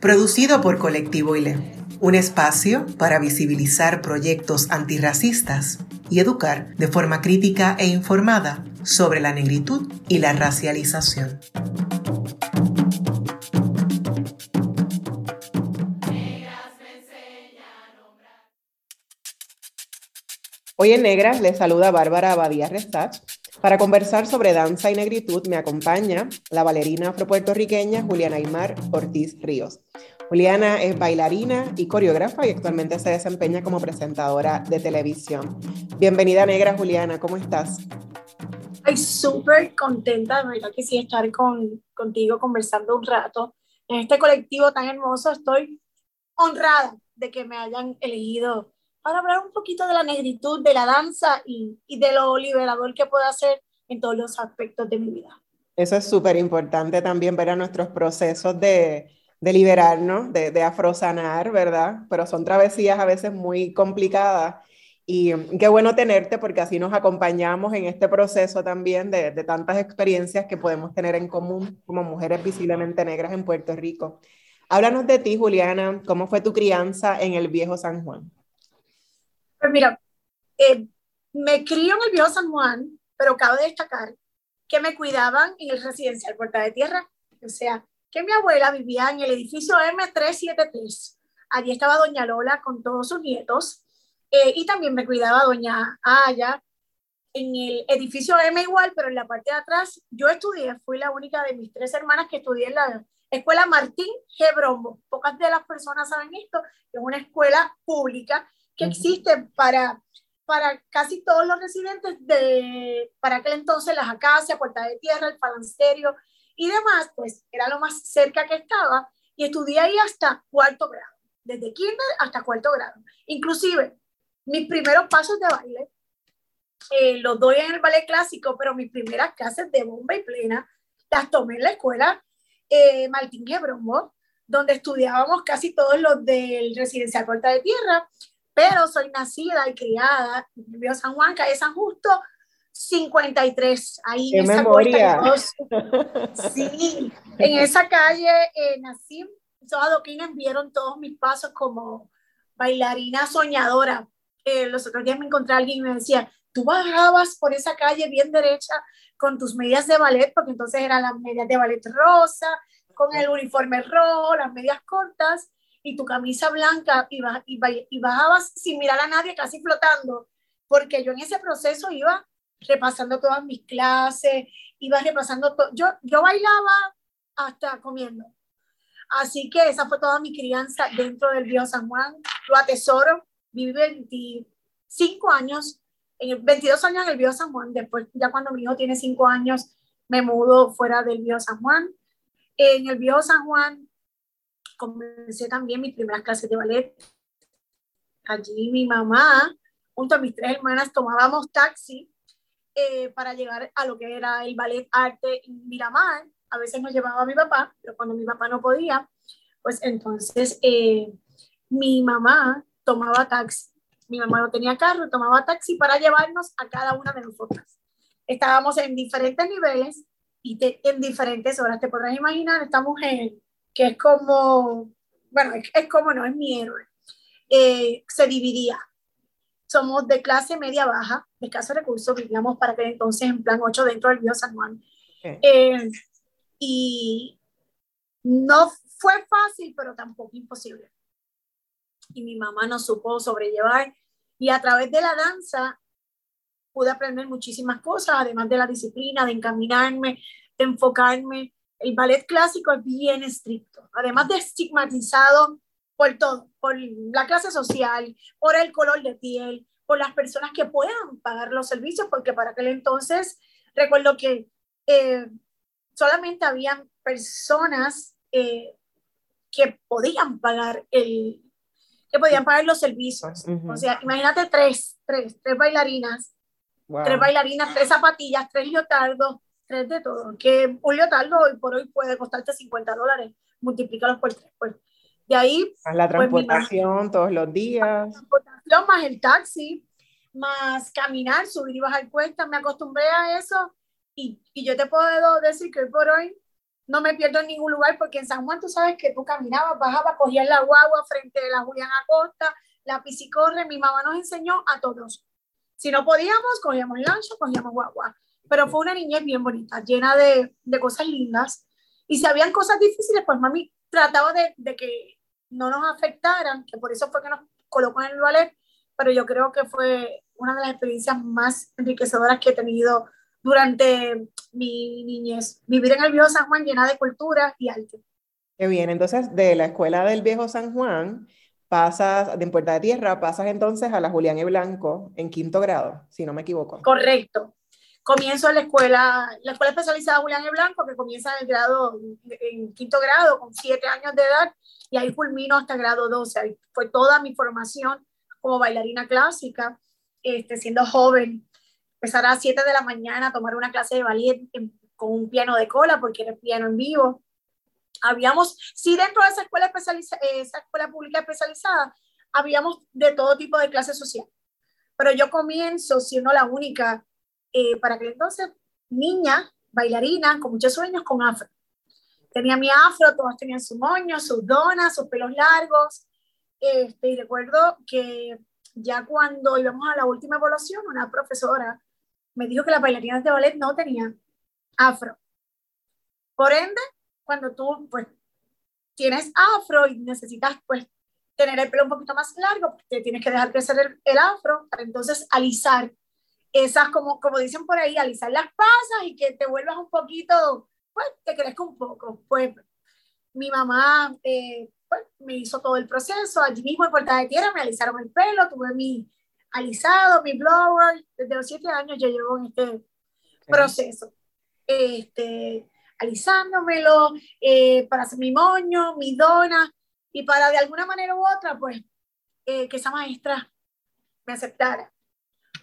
producido por Colectivo ILE, un espacio para visibilizar proyectos antirracistas y educar de forma crítica e informada sobre la negritud y la racialización. Hoy en Negras les saluda Bárbara Abadía Restach para conversar sobre danza y negritud me acompaña la bailarina afropuertorriqueña Juliana Aymar Ortiz Ríos. Juliana es bailarina y coreógrafa y actualmente se desempeña como presentadora de televisión. Bienvenida negra Juliana, ¿cómo estás? Estoy súper contenta, de verdad que sí, estar con, contigo conversando un rato. En este colectivo tan hermoso estoy honrada de que me hayan elegido para hablar un poquito de la negritud, de la danza y, y de lo liberador que puede hacer en todos los aspectos de mi vida. Eso es súper importante también ver a nuestros procesos de, de liberarnos, de, de afrosanar, ¿verdad? Pero son travesías a veces muy complicadas y qué bueno tenerte porque así nos acompañamos en este proceso también de, de, tantas experiencias que podemos tener en común como mujeres visiblemente negras en Puerto Rico. Háblanos de ti, Juliana, ¿cómo fue tu crianza en el viejo San Juan? Pues mira, eh, me crío en el viejo San Juan, pero cabe destacar que me cuidaban en el residencial Puerta de Tierra. O sea, que mi abuela vivía en el edificio M373. Allí estaba doña Lola con todos sus nietos. Eh, y también me cuidaba doña Aya en el edificio M igual, pero en la parte de atrás yo estudié, fui la única de mis tres hermanas que estudié en la escuela Martín G. Brombo. Pocas de las personas saben esto, es una escuela pública que existe para, para casi todos los residentes de, para aquel entonces, las acacias, Puerta de Tierra, el Falansterio y demás, pues era lo más cerca que estaba y estudié ahí hasta cuarto grado, desde kinder hasta cuarto grado. Inclusive, mis primeros pasos de baile eh, los doy en el ballet clásico, pero mis primeras clases de bomba y plena las tomé en la escuela eh, Martín Gebrombo, donde estudiábamos casi todos los del residencial Puerta de Tierra, pero soy nacida y criada en San Juan, calle San Justo, 53. Ahí en esa memoria! Sí, en esa calle eh, nací. Esos adoquines vieron todos mis pasos como bailarina soñadora. Eh, los otros días me encontré a alguien y me decía, tú bajabas por esa calle bien derecha con tus medias de ballet, porque entonces eran las medias de ballet rosa, con el uniforme rojo, las medias cortas, y tu camisa blanca y, y, bajabas sin mirar a nadie, casi flotando, porque yo en ese proceso iba repasando todas mis clases, iba repasando todo. Yo, yo bailaba hasta comiendo. Así que esa fue toda mi crianza dentro del Viejo San Juan. Lo atesoro. Viví 25 años, en 22 años en el Viejo San Juan. Después, ya cuando mi hijo tiene 5 años, me mudo fuera del Viejo San Juan. En el Viejo San Juan comencé también mis primeras clases de ballet. Allí mi mamá, junto a mis tres hermanas, tomábamos taxi eh, para llegar a lo que era el ballet arte en Miramar. A veces nos llevaba mi papá, pero cuando mi papá no podía, pues entonces eh, mi mamá tomaba taxi. Mi mamá no tenía carro, tomaba taxi para llevarnos a cada una de nosotras. Estábamos en diferentes niveles y en diferentes horas. Te podrás imaginar esta mujer que es como, bueno, es, como no, es mi héroe, eh, se dividía. Somos de clase media baja, de escasos recursos, vivíamos para que entonces en plan 8 dentro del Río San Juan. Eh, y no fue fácil, pero tampoco imposible. Y mi mamá nos supo sobrellevar y a través de la danza pude aprender muchísimas cosas, además de la disciplina, de encaminarme, de enfocarme el ballet clásico es bien estricto, además de estigmatizado por todo, por la clase social, por el color de piel, por las personas que puedan pagar los servicios, porque para aquel entonces recuerdo que eh, solamente habían personas eh, que podían pagar el, que podían pagar los servicios. O sea, imagínate tres, tres, tres bailarinas, tres bailarinas, tres zapatillas, tres leotardos, tres de todo. Que un leotardo hoy por hoy puede costarte 50 dólares, multiplícalos por tres. Pues. De ahí. la pues, transportación todos los días. La transportación más el taxi, más caminar, subir y bajar cuestas. Me acostumbré a eso y, y yo te puedo decir que hoy por hoy no me pierdo en ningún lugar porque en San Juan tú sabes que tú caminabas, bajabas, cogías la guagua frente a la Julián Acosta, la piscicorre, mi mamá nos enseñó a todos. Si no podíamos, cogíamos lancho, cogíamos guagua. Pero fue una niñez bien bonita, llena de, de cosas lindas. Y si habían cosas difíciles, pues mami trataba de, de, que no nos afectaran, que por eso fue que nos colocó en el ballet, pero yo creo que fue una de las experiencias más enriquecedoras que he tenido durante mi niñez. Vivir en el viejo San Juan llena de cultura y arte. Qué bien, entonces de la escuela del viejo San Juan pasas, de Puerta de Tierra, pasas entonces a la Julián y Blanco en quinto grado, si no me equivoco. Correcto. Comienzo en la escuela, la escuela especializada Julián y Blanco, que comienza en el grado, en quinto grado, con siete años de edad, y ahí culmino hasta grado 12. Ahí fue toda mi formación como bailarina clásica, este, siendo joven empezar a las 7 de la mañana a tomar una clase de ballet con un piano de cola, porque era piano en vivo. Habíamos, sí, dentro de esa escuela, especializada, esa escuela pública especializada, habíamos de todo tipo de clases sociales. Pero yo comienzo siendo la única, eh, para que entonces, niña, bailarina, con muchos sueños, con afro. Tenía mi afro, todos tenían su moño, sus donas, sus pelos largos. Este, y recuerdo que ya cuando íbamos a la última evaluación, una profesora me dijo que las bailarinas de ballet no tenían afro. Por ende, cuando tú pues tienes afro y necesitas pues tener el pelo un poquito más largo, te tienes que dejar crecer el, el, afro para entonces alisar esas, como, como dicen por ahí, alisar las pasas y que te vuelvas un poquito, pues te crezca un poco. Pues mi mamá eh, pues, me hizo todo el proceso, allí mismo en Puerta de Tierra me alisaron el pelo, tuve mi, alisado, mi blower, desde los siete años yo llevo en este proceso. Este, alisándomelo, eh, para hacer mi moño, mi dona, y para de alguna manera u otra, pues, eh, que esa maestra me aceptara,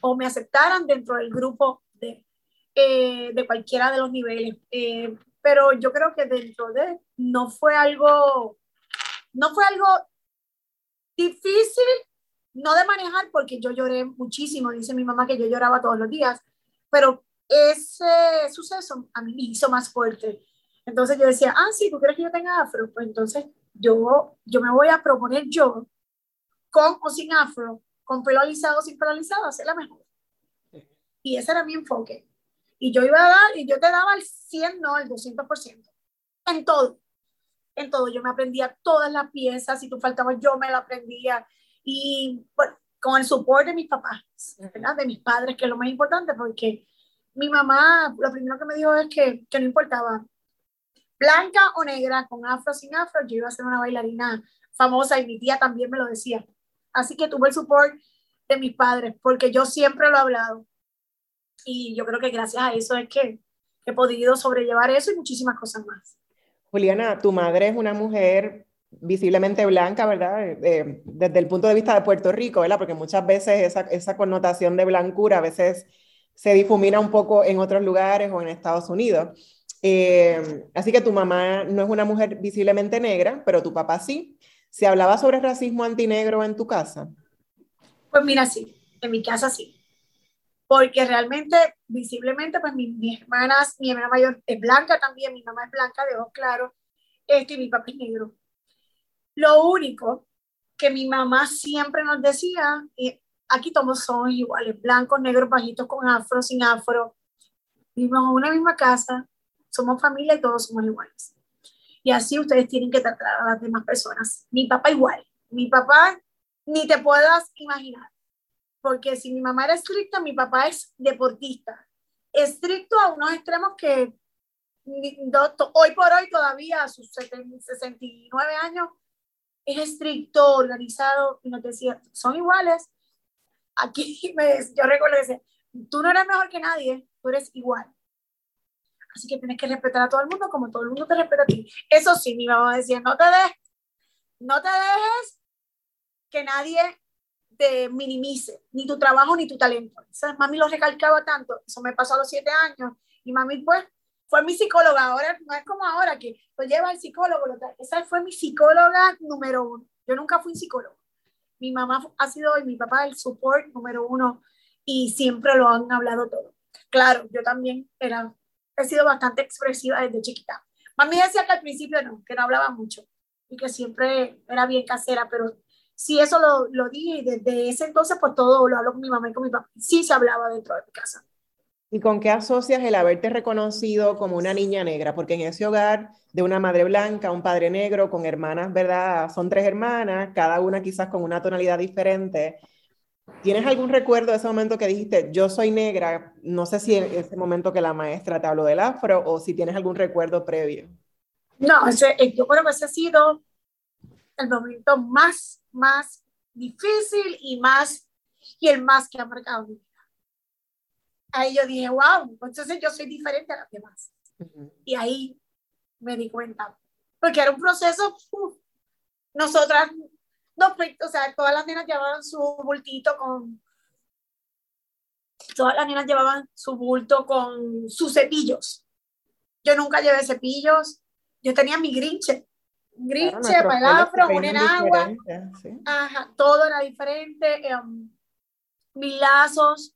o me aceptaran dentro del grupo de, eh, de cualquiera de los niveles. pero yo creo que dentro de, no fue algo, no fue algo difícil, no de manejar porque yo lloré muchísimo, dice mi mamá que yo lloraba todos los días, pero ese suceso a mí me hizo más fuerte. Entonces yo decía, ah, sí, ¿tú quieres que yo tenga afro? Pues entonces yo, yo me voy a proponer yo, con o sin afro, con pelo alisado o sin pelo alisado, hacer la mejor. Y ese era mi enfoque. Y yo iba a dar, y yo te daba el 100, no, el 200%. En todo. En todo. Yo me aprendía todas las piezas. Si tú faltabas, yo me la aprendía y bueno, con el soporte de mis papás, ¿verdad? de mis padres, que es lo más importante, porque mi mamá lo primero que me dijo es que, que no importaba blanca o negra, con afro sin afro, yo iba a ser una bailarina famosa y mi tía también me lo decía. Así que tuve el support de mis padres, porque yo siempre lo he hablado. Y yo creo que gracias a eso es que he podido sobrellevar eso y muchísimas cosas más. Juliana, tu madre es una mujer visiblemente blanca, ¿verdad? Eh, desde el punto de vista de Puerto Rico, ¿verdad? Porque muchas veces esa, esa, connotación de blancura a veces se difumina un poco en otros lugares o en Estados Unidos. Eh, así que tu mamá no es una mujer visiblemente negra, pero tu papá sí. ¿Se hablaba sobre racismo antinegro en tu casa? Pues mira, sí, en mi casa sí. Porque realmente, visiblemente, pues mis, hermanas, mi hermana mayor es blanca también, mi mamá es blanca de ojos claros, este, y mi papá es negro. Lo único que mi mamá siempre nos decía, y aquí todos somos iguales, blancos, negros, bajitos, con afro, sin afro. Vivimos en una misma casa, somos familia y todos somos iguales. Y así ustedes tienen que tratar a las demás personas. Mi papá igual. Mi papá ni te puedas imaginar. Porque si mi mamá era estricta, mi papá es deportista. Estricto a unos extremos que hoy por hoy todavía a sus 69 años es estricto, organizado, y nos decía, son iguales. Aquí me, yo recuerdo que decía, tú no eres mejor que nadie, tú eres igual. Así que tienes que respetar a todo el mundo como todo el mundo te respeta a ti. Eso sí, mi mamá decía, no te des no te dejes que nadie te minimice, ni tu trabajo ni tu talento. mami lo recalcaba tanto, eso me pasó a los siete años, y mami pues fue mi psicóloga, ahora no es como ahora que lo lleva el psicólogo, esa fue mi psicóloga número uno. Yo nunca fui psicólogo. Mi mamá ha sido y mi papá el support número uno y siempre lo han hablado todo. Claro, yo también era, he sido bastante expresiva desde chiquita. Mami decía que al principio no, que no hablaba mucho y que siempre era bien casera, pero sí eso lo, lo dije y desde ese entonces pues todo lo hablo con mi mamá y con mi papá. Sí se hablaba dentro de mi casa. ¿Y con qué asocias el haberte reconocido como una niña negra? Porque en ese hogar de una madre blanca, un padre negro, con hermanas, ¿verdad? Son tres hermanas, cada una quizás con una tonalidad diferente. ¿Tienes algún recuerdo de ese momento que dijiste, yo soy negra? No sé si en ese momento que la maestra te habló del afro o si tienes algún recuerdo previo. No, ese, eh, yo creo que ese ha sido el momento más, más difícil y más, y el más que ha marcado mi vida. Ahí yo dije, wow, entonces yo soy diferente a las demás. Y ahí me di cuenta, porque era un proceso, nosotras, no, o sea, todas las nenas llevaban su bultito con, todas las nenas llevaban su bulto con sus cepillos. Yo nunca llevé cepillos, yo tenía mi grinche, grinche para el afro, un en agua, Ajá, todo era diferente, em, mis lazos,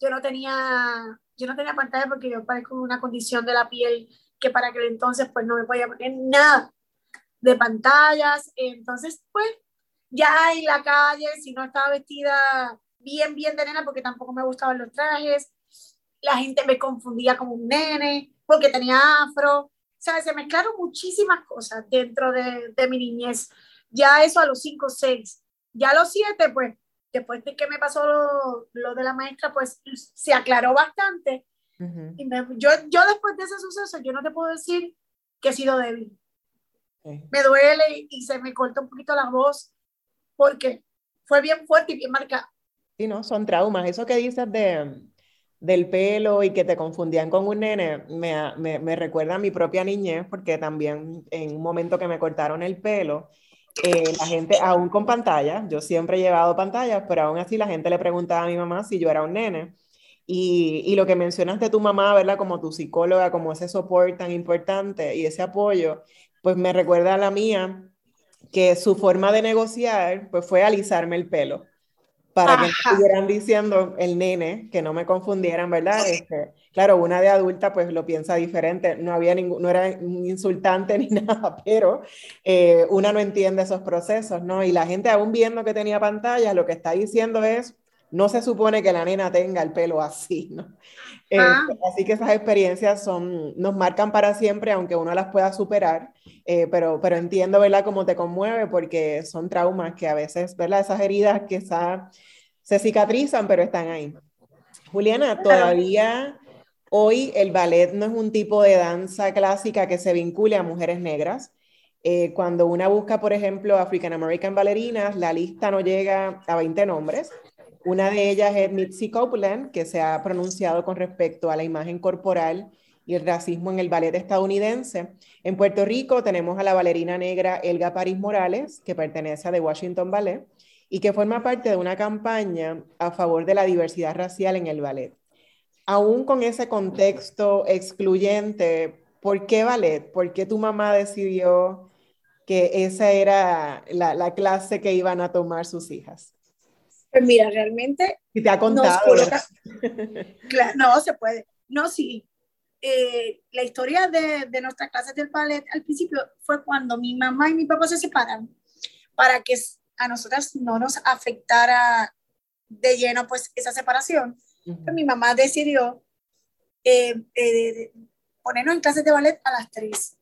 yo no tenía, yo no tenía pantalla porque yo parezco una condición de la piel que para aquel entonces pues no me podía poner nada de pantallas, entonces pues ya en la calle, si no estaba vestida bien, bien de nena porque tampoco me gustaban los trajes, la gente me confundía como un nene porque tenía afro, o sea, se mezclaron muchísimas cosas dentro de, de mi niñez. Ya eso a los 5, 6. Ya a los 7, pues, después de que me pasó lo, lo de la maestra, pues se aclaró bastante y yo, yo después de ese suceso, yo no te puedo decir que he sido débil. Me duele y se me corta un poquito la voz porque fue bien fuerte y bien marcada. Sí, no, son traumas. Eso que dices de, del pelo y que te confundían con un nene, me, me, me, recuerda a mi propia niñez, porque también en un momento que me cortaron el pelo, eh, la gente, aún con pantalla, yo siempre he llevado pantallas, pero aún así la gente le preguntaba a mi mamá si yo era un nene. Y, y, lo que mencionas de tu mamá, ¿verdad? Como tu psicóloga, como ese soporte tan importante y ese apoyo, pues me recuerda a la mía, que su forma de negociar, pues fue alisarme el pelo, para que no estuvieran diciendo el nene, que no me confundieran, ¿verdad? Este, claro, una de adulta pues lo piensa diferente, no, había ningún, no era insultante ni nada, pero eh, una no entiende esos procesos, ¿no? Y la gente aún viendo que tenía pantalla, lo que está diciendo es, no se supone que la nena tenga el pelo así, ¿no? Ah. Este, así que esas experiencias son, nos marcan para siempre, aunque uno las pueda superar, eh, pero, pero entiendo, ¿verdad?, cómo te conmueve, porque son traumas que a veces, ¿verdad?, esas heridas que se cicatrizan, pero están ahí. Juliana, todavía hoy el ballet no es un tipo de danza clásica que se vincule a mujeres negras. Eh, cuando una busca, por ejemplo, African American bailarinas, la lista no llega a 20 nombres. Una de ellas es Mitzi Copeland, que se ha pronunciado con respecto a la imagen corporal y el racismo en el ballet estadounidense. En Puerto Rico tenemos a la bailarina negra Elga París Morales, que pertenece a The Washington Ballet y que forma parte de una campaña a favor de la diversidad racial en el ballet. Aún con ese contexto excluyente, ¿por qué ballet? ¿Por qué tu mamá decidió que esa era la, la clase que iban a tomar sus hijas? Pues mira, realmente... Y te ha contado. no, se puede. No, sí. Eh, la historia de, de nuestras clases del ballet al principio fue cuando mi mamá y mi papá se separan para que a nosotras no nos afectara de lleno pues esa separación. Pues, mi mamá decidió eh, eh, ponernos en clases de ballet a las tres.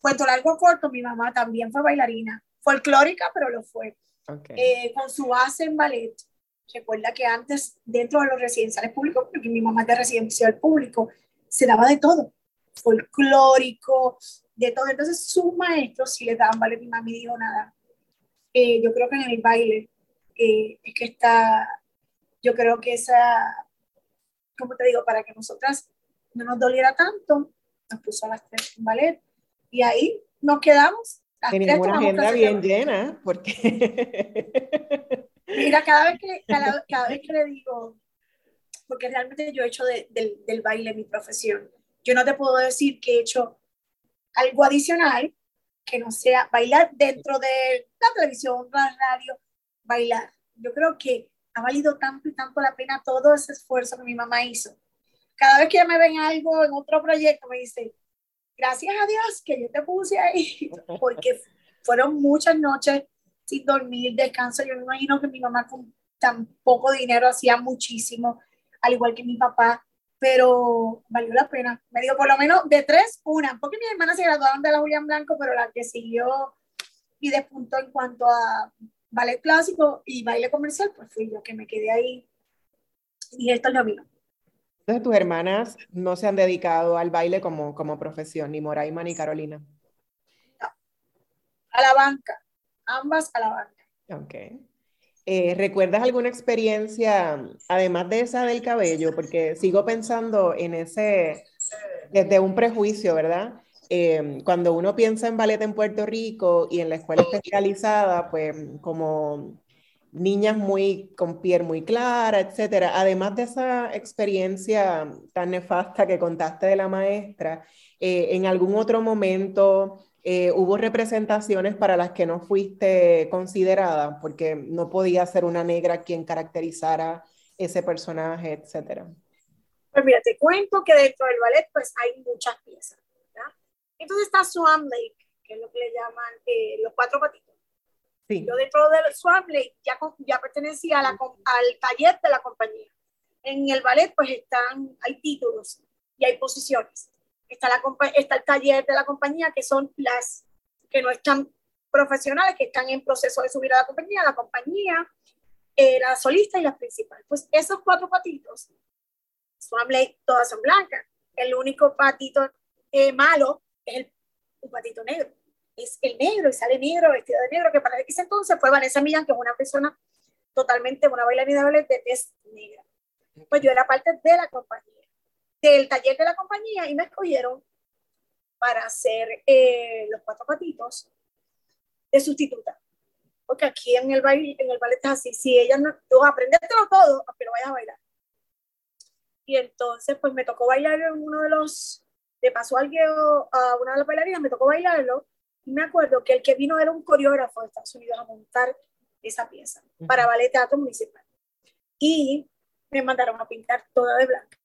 Cuento largo corto, mi mamá también fue bailarina, folclórica, pero lo fue. Eh, con su base en ballet. Recuerda que antes, dentro de los residenciales públicos, porque mi mamá es de residencial público, se daba de todo, folclórico, de todo. Entonces, sus maestros sí les daban ballet. Mi mamá me dijo nada. Eh, yo creo que en el baile eh, es que está, yo creo que esa, como te digo, para que nosotras no nos doliera tanto, nos puso a las tres en ballet y ahí nos quedamos Tenía una agenda bien llena, porque... Mira, cada vez que, cada, vez que le digo, porque realmente yo he hecho del baile mi profesión, yo no te puedo decir que he hecho algo adicional que no sea bailar dentro de la televisión, la radio, bailar. Yo creo que ha valido tanto y tanto la pena todo ese esfuerzo que mi mamá hizo. Cada vez que ella me ven algo en otro proyecto, me dice, gracias a Dios que yo te puse ahí, porque fueron muchas noches sin dormir, descanso. Yo me imagino que mi mamá con tan poco dinero hacía muchísimo, al igual que mi papá, pero valió la pena. Me dio por lo menos de tres, una, porque mis hermanas se graduaron de la Julián Blanco, pero la que siguió y despuntó en cuanto a ballet clásico y baile comercial, pues fui yo que me quedé ahí y esto es lo mío. Entonces, tus hermanas no se han dedicado al baile como, como profesión, ni Moraima ni Carolina. No. A la banca, ambas a la banca. Ok. Eh, ¿Recuerdas alguna experiencia, además de esa del cabello? Porque sigo pensando en ese, desde un prejuicio, ¿verdad? Eh, cuando uno piensa en ballet en Puerto Rico y en la escuela especializada, pues como niñas muy con piel muy clara, etcétera. Además de esa experiencia tan nefasta que contaste de la maestra, eh, ¿en algún otro momento eh, hubo representaciones para las que no fuiste considerada porque no podía ser una negra quien caracterizara ese personaje, etcétera? Pues mira, te cuento que dentro del ballet pues hay muchas piezas. Entonces está Swan Lake, que es lo que le llaman eh, los cuatro patitos yo dentro del Swap ya, ya pertenecía a la, al taller de la compañía. En el ballet pues están, hay títulos y hay posiciones. Está, la, está el taller de la compañía que son las que no están profesionales, que están en proceso de subir a la compañía, la compañía, eh, la solista y la principal. Pues esos cuatro patitos, Swam todas son blancas. El único patito eh, malo es el, un patito negro es el negro y sale negro, vestido de negro, que para ese entonces fue Vanessa Millán, que es una persona totalmente, una bailarina de de tez negra. Pues yo era parte de la compañía, del taller de la compañía y me escogieron para hacer eh, los cuatro patitos de sustituta. Porque aquí en el baile, en el ballet es así, si ella no, tú aprendértelo todo, pero vayas a bailar. Y entonces, pues me tocó bailar en uno de los, le pasó algo a una de las bailarinas, me tocó bailarlo, y me acuerdo que el que vino era un coreógrafo de Estados Unidos a montar esa pieza para Ballet Teatro Municipal. Y me mandaron a pintar toda de blanco.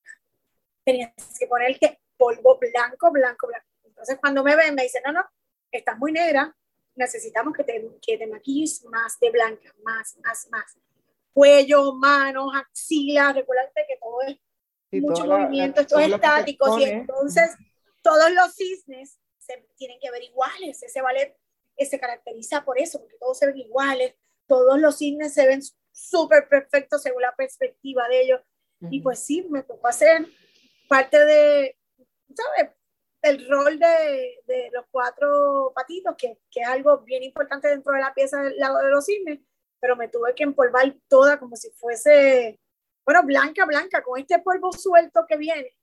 Tenías que poner que polvo blanco, blanco, blanco. Entonces cuando me ven me dicen, no, no, estás muy negra, necesitamos que te, que te maquilles más de blanca, más, más, más. Cuello, manos, axilas, recuérdate que todo es mucho movimiento, esto es estático, y entonces todos los cisnes tienen que ver iguales. Ese ballet se caracteriza por eso, porque todos se ven iguales, todos los cines se ven súper perfectos según la perspectiva de ellos. Y pues sí, me tocó hacer parte de, ¿sabes? El rol de, de los cuatro patitos, que, que, es algo bien importante dentro de la pieza del lado de los cines, pero me tuve que empolvar toda como si fuese, bueno, blanca, blanca, con este polvo suelto que viene.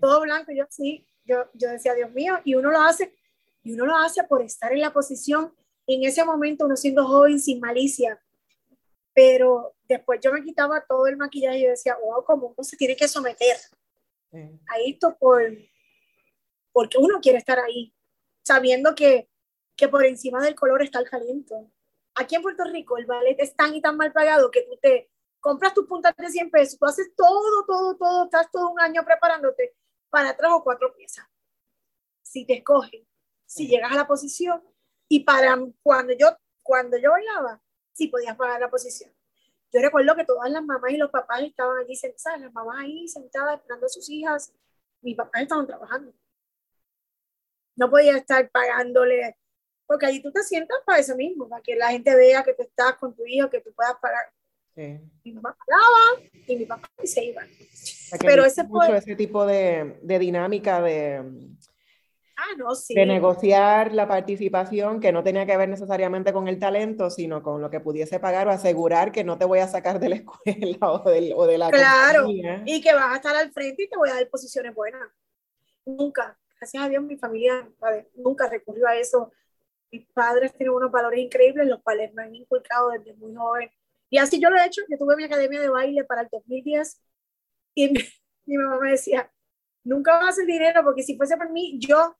Todo blanco, yo sí, yo, yo decía, Dios mío, y uno lo hace, y uno lo hace por estar en la posición, en ese momento uno siendo joven sin malicia, pero después yo me quitaba todo el maquillaje y decía, wow, como uno se tiene que someter a esto por, porque uno quiere estar ahí, sabiendo que, que por encima del color está el talento. Aquí en Puerto Rico el ballet es tan y tan mal pagado que tú te compras tus puntas de 100 pesos, tú haces todo, todo, todo, estás todo un año preparándote para tres o cuatro piezas. Si te escogen, si llegas a la posición y para cuando yo, cuando yo bailaba, sí podías pagar la posición. Yo recuerdo que todas las mamás y los papás estaban allí sentadas, las mamás ahí sentadas esperando a sus hijas, mis papás estaban trabajando. No podía estar pagándole, porque allí tú te sientas para eso mismo, para que la gente vea que tú estás con tu hijo, que tú puedas pagar. Mi mamá pagaba y mi papá se iba. Pero ese mucho ese tipo de, de dinámica de, ah, no, sí. de negociar la participación que no tenía que ver necesariamente con el talento, sino con lo que pudiese pagar o asegurar que no te voy a sacar de la escuela o, del, o de la Claro, y que vas a estar al frente y te voy a dar posiciones buenas. Nunca, gracias a Dios, mi familia nunca recurrió a eso mis padres tienen unos valores increíbles, los cuales me han inculcado desde muy joven. Y así yo lo he hecho. Yo tuve mi academia de baile para el 2010 y mi, mamá me decía, nunca vas a hacer dinero porque si fuese por mí, yo,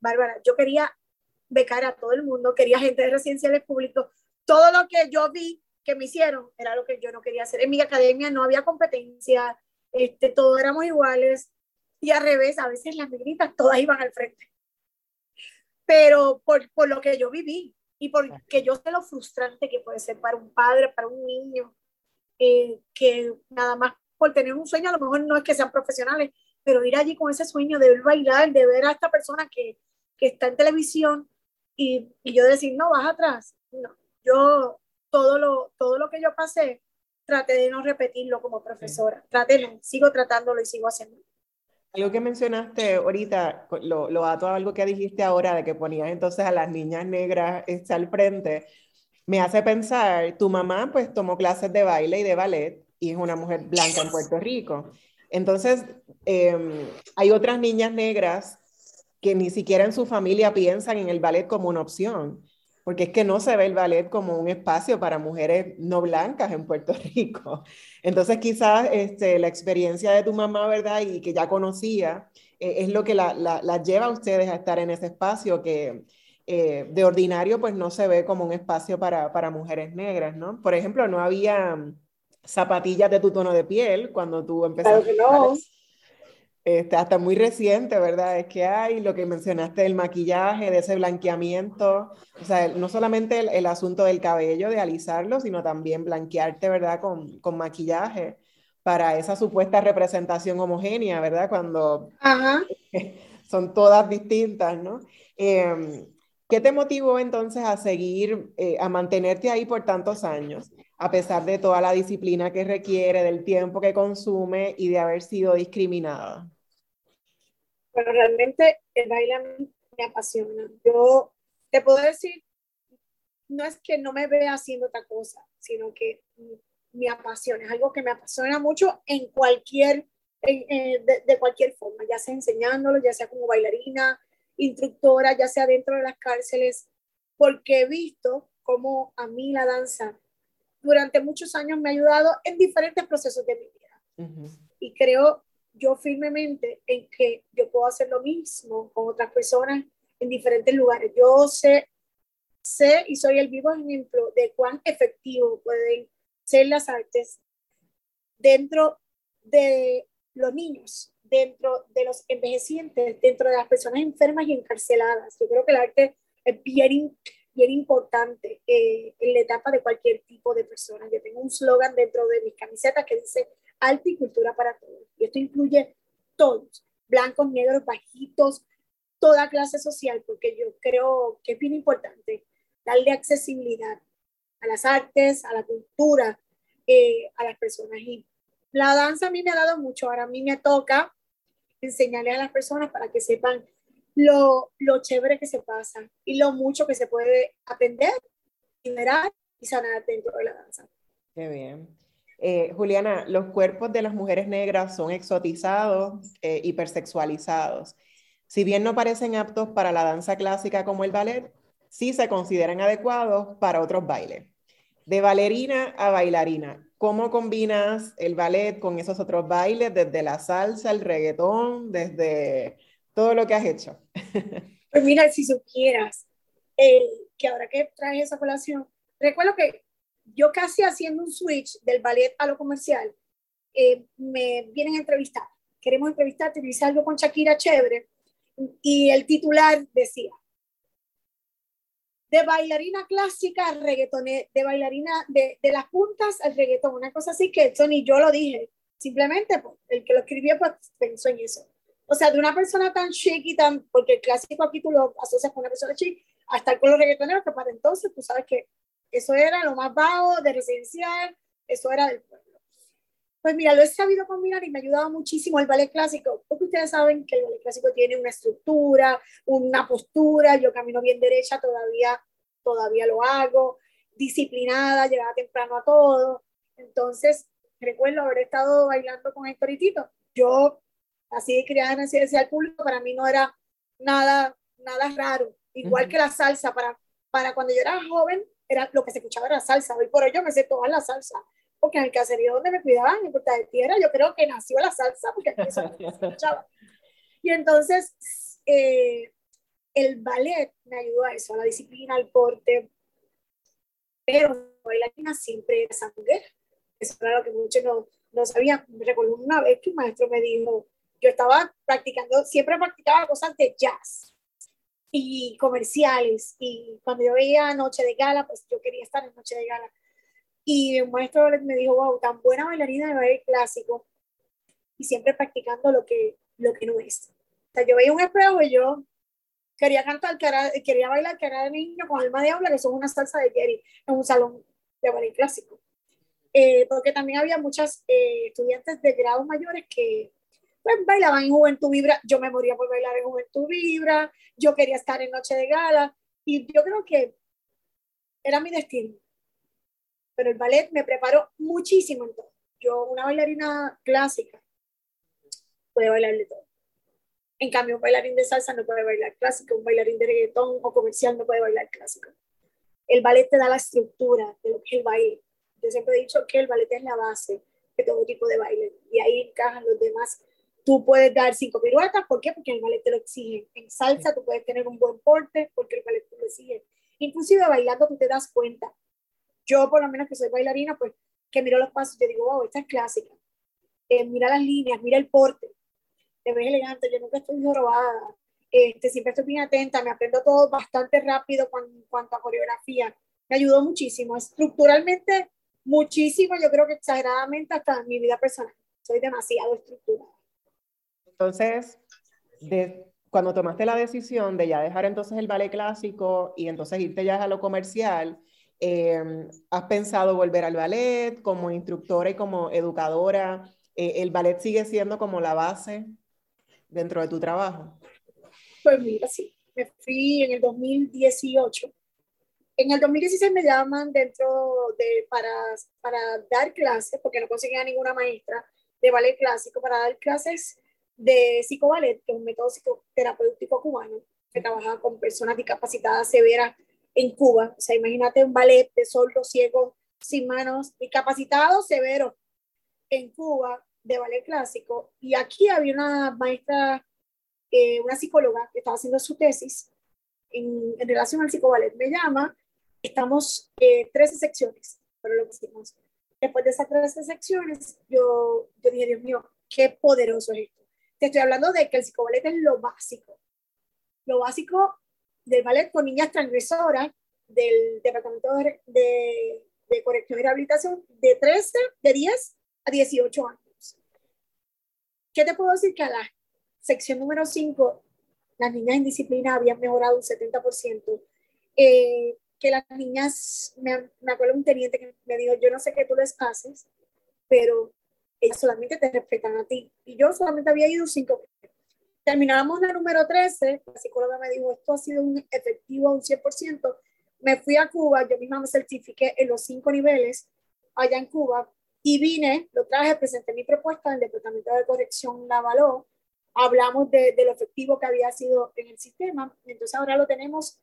Bárbara, yo quería becar a todo el mundo, quería gente de residenciales públicos. Todo lo que yo vi que me hicieron era lo que yo no quería hacer. En mi academia no había competencia, este, todos éramos iguales y al revés, a veces las negritas todas iban al frente. Pero por, por lo que yo viví y porque yo sé lo frustrante que puede ser para un padre, para un niño, eh, que nada más por tener un sueño, a lo mejor no es que sean profesionales, pero ir allí con ese sueño de ver bailar, de ver a esta persona que, que está en televisión y, y, yo decir, no, vas atrás. No, yo todo lo, todo lo que yo pasé, traté de no repetirlo como profesora. Traté, no, sigo tratándolo y sigo haciéndolo. Algo que mencionaste ahorita, lo, lo ato a algo que dijiste ahora, de que ponías entonces a las niñas negras este, al frente, me hace pensar, tu mamá pues tomó clases de baile y de ballet y es una mujer blanca en Puerto Rico. Entonces, eh, hay otras niñas negras que ni siquiera en su familia piensan en el ballet como una opción, porque es que no se ve el ballet como un espacio para mujeres no blancas en Puerto Rico. Entonces quizás este, la experiencia de tu mamá, ¿verdad? Y que ya conocía, eh, es lo que la, la, lleva a ustedes a estar en ese espacio que eh, de ordinario pues no se ve como un espacio para, para mujeres negras, ¿no? Por ejemplo, no había zapatillas de tu tono de piel cuando tú empezaste. Claro que no. Este, hasta muy reciente, ¿verdad? Es que hay lo que mencionaste del maquillaje, de ese blanqueamiento, o sea, no solamente el, el asunto del cabello, de alisarlo, sino también blanquearte, ¿verdad? Con, con, maquillaje para esa supuesta representación homogénea, ¿verdad? Cuando Ajá. son todas distintas, ¿no? Eh, ¿Qué te motivó entonces a seguir, eh, a mantenerte ahí por tantos años? a pesar de toda la disciplina que requiere, del tiempo que consume y de haber sido discriminada? Bueno, realmente el baile me apasiona. Yo te puedo decir, no es que no me vea haciendo otra cosa, sino que me apasiona, es algo que me apasiona mucho en cualquier, en, de, de, cualquier forma, ya sea enseñándolo, ya sea como bailarina, instructora, ya sea dentro de las cárceles, porque he visto cómo a mí la danza durante muchos años me ha ayudado en diferentes procesos de mi vida. Uh -huh. Y creo yo firmemente en que yo puedo hacer lo mismo con otras personas en diferentes lugares. Yo sé, sé y soy el vivo ejemplo de cuán efectivo pueden ser las artes dentro de los niños, dentro de los envejecientes, dentro de las personas enfermas y encarceladas. Yo creo que el arte es bien, bien importante eh, en la etapa de cualquier tipo de persona. Yo tengo un slogan dentro de mis camisetas que dice arte y cultura para todos. Y esto incluye todos, blancos, negros, bajitos, toda clase social, porque yo creo que es bien importante darle accesibilidad a las artes, a la cultura, eh, a las personas. Y la danza a mí me ha dado mucho. Ahora a mí me toca enseñarle a las personas para que sepan lo, lo chévere que se pasa y lo mucho que se puede aprender, generar y sanar dentro de la danza. Qué bien. Eh, Juliana, los cuerpos de las mujeres negras son exotizados, eh, hipersexualizados. Si bien no parecen aptos para la danza clásica como el ballet, sí se consideran adecuados para otros bailes. De bailarina a bailarina, ¿cómo combinas el ballet con esos otros bailes, desde la salsa, el reggaetón, desde todo lo que has hecho? Pues mira, si supieras eh, que ahora que traes esa colación, recuerdo que yo casi haciendo un switch del ballet a lo comercial, eh, me vienen a entrevistar. Queremos entrevistarte, dice algo con Shakira chévere. Y el titular decía, de bailarina clásica al reggaetón, de bailarina de, de, las puntas al reggaetón, una cosa así que eso ni yo lo dije, simplemente pues, el que lo escribió pues, pensó en eso. O sea, de una persona tan chic y tan, porque el clásico aquí tú lo asocias con una persona chic, hasta con los reggaetoneros, que para entonces tú sabes que eso era lo más bajo de residencial, eso era del pueblo. Pues mira, lo he sabido combinar y me ha ayudado muchísimo el ballet clásico, porque ustedes saben que el ballet clásico tiene una estructura, una postura, yo camino bien derecha, todavía, todavía lo hago, disciplinada, llegaba temprano a todo. Entonces, recuerdo haber estado bailando con Héctor y Tito. Yo, así de criada en residencial público, para mí no era nada, nada raro igual que la salsa, para, para cuando yo era joven, era lo que se escuchaba era salsa, hoy por ello me sé toda la salsa, porque en el caserío donde me cuidaban, en Puerta de Tierra, yo creo que nació la salsa, porque aquí se escuchaba. Y entonces, eh, el ballet me ayudó a eso, a la disciplina, al porte, pero bailarina siempre era sanguera. Eso era lo que muchos no, no sabían. Me recuerdo una vez que un maestro me dijo, yo estaba practicando, siempre practicaba cosas de jazz y comerciales. Y cuando yo veía Noche de Gala, pues yo quería estar en Noche de Gala. Y un maestro me dijo, wow, tan buena bailarina de baile clásico y siempre practicando lo que, lo que no es. O sea, yo veía un espejo y yo quería cantar, quería bailar que era de niño con alma de habla, que son una salsa de Jerry en un salón de ballet clásico. Eh, porque también había muchas eh, estudiantes de grados mayores que pues, bailaban en Juventud Vibra. Yo me moría por bailar en Juventud Vibra, yo quería estar en Noche de Gala, y yo creo que era mi destino. Pero el ballet me preparó muchísimo en todo. Yo, una bailarina clásica, puede bailar de todo. En cambio, un bailarín de salsa no puede bailar clásico, un bailarín de reggaetón o comercial no puede bailar clásico. El ballet te da la estructura de lo que es el baile. Yo siempre he dicho que el ballet es la base de todo tipo de baile y ahí encajan los demás. Tú puedes dar cinco piruetas, ¿por qué? Porque el ballet te lo exige. En salsa tú puedes tener un buen porte porque el ballet te lo exige. Inclusive bailando tú te das cuenta. Yo por lo menos que soy bailarina, pues que miro los pasos, yo digo, wow, esta es clásica. Eh, mira las líneas, mira el porte te ves elegante, yo nunca estoy jorobada, este, siempre estoy bien atenta, me aprendo todo bastante rápido en cuanto a coreografía. Me ayudó muchísimo, estructuralmente muchísimo, yo creo que exageradamente hasta en mi vida personal. Soy demasiado estructurada. Entonces, de, cuando tomaste la decisión de ya dejar entonces el ballet clásico y entonces irte ya a lo comercial, eh, ¿has pensado volver al ballet como instructora y como educadora? Eh, ¿El ballet sigue siendo como la base dentro de tu trabajo? Pues mira, sí, me fui en el 2018. En el 2016 me llaman dentro de, para, para dar clases, porque no conseguía ninguna maestra de ballet clásico, para dar clases de psicoballet, que es un método psicoterapéutico cubano, que trabaja con personas discapacitadas severas en Cuba. O sea, imagínate un ballet de sordos, ciegos, sin manos, discapacitados severos en Cuba, de ballet clásico y aquí había una maestra, eh, una psicóloga que estaba haciendo su tesis en, en relación al psicoballet. Me llama, estamos eh, 13 secciones, pero lo que hicimos. Después de esas 13 secciones, yo, yo dije, Dios mío, qué poderoso es esto. Te estoy hablando de que el psicoballet es lo básico. Lo básico del ballet con niñas transgresoras del Departamento de, de, Corrección y Rehabilitación de 13, de 10 a 18 años. ¿Qué te puedo decir? Que a la sección número 5, las niñas en disciplina habían mejorado un 70%. Eh, que las niñas, me, me acuerdo un teniente que me dijo, yo no sé qué tú les haces, pero ellas solamente te respetan a ti. Y yo solamente había ido cinco veces. Terminábamos la número 13, la psicóloga me dijo, esto ha sido un efectivo un 100%. Me fui a Cuba, yo misma me certifiqué en los cinco niveles allá en Cuba y vine, lo traje, presenté mi propuesta, el Departamento de Corrección la avaló, hablamos de, de, lo efectivo que había sido en el sistema, entonces ahora lo tenemos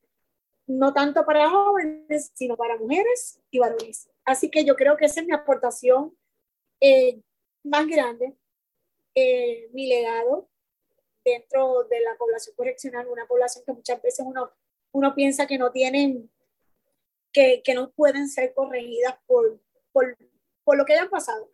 no tanto para jóvenes, sino para mujeres y varones. Así que yo creo que esa es mi aportación eh, más grande, eh, mi legado dentro de la población correccional, una población que muchas veces uno, uno piensa que no tienen, que, que no pueden ser corregidas por, por por lo que hayan pasado,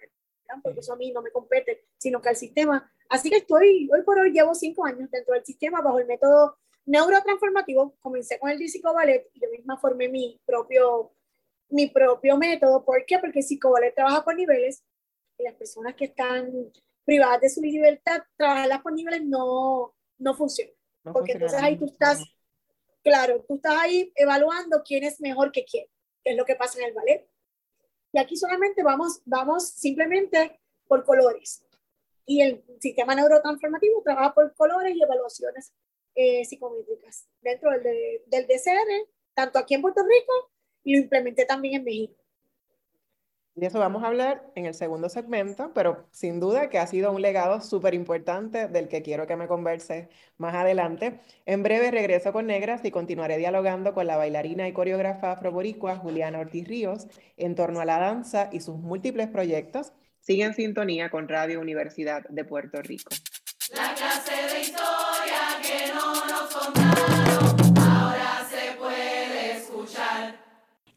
porque eso a mí no me compete, sino que al sistema. Así que estoy, hoy por hoy llevo cinco años dentro del sistema bajo el método neurotransformativo. Comencé con el Psico Ballet y yo misma formé mi propio, mi propio método. ¿Por qué? Porque el Psico Ballet trabaja por niveles las personas que están privadas de su libertad, trabajarlas por niveles no, no funciona. porque entonces ahí tú estás, claro, tú estás ahí evaluando quién es mejor que quién, que es lo que pasa en el ballet y aquí solamente vamos, vamos simplemente por colores. Y el sistema neurotransformativo trabaja por colores y evaluaciones eh, psicométricas dentro del, del DCR, tanto aquí en Puerto Rico y lo implementé también en México. De eso vamos a hablar en el segundo segmento, pero sin duda que ha sido un legado súper importante del que quiero que me converse más adelante. En breve regreso con Negras y continuaré dialogando con la bailarina y coreógrafa afroboricua Juliana Ortiz Ríos en torno a la danza y sus múltiples proyectos. Sigue en sintonía con Radio Universidad de Puerto Rico. La clase de historia que no nos contaron,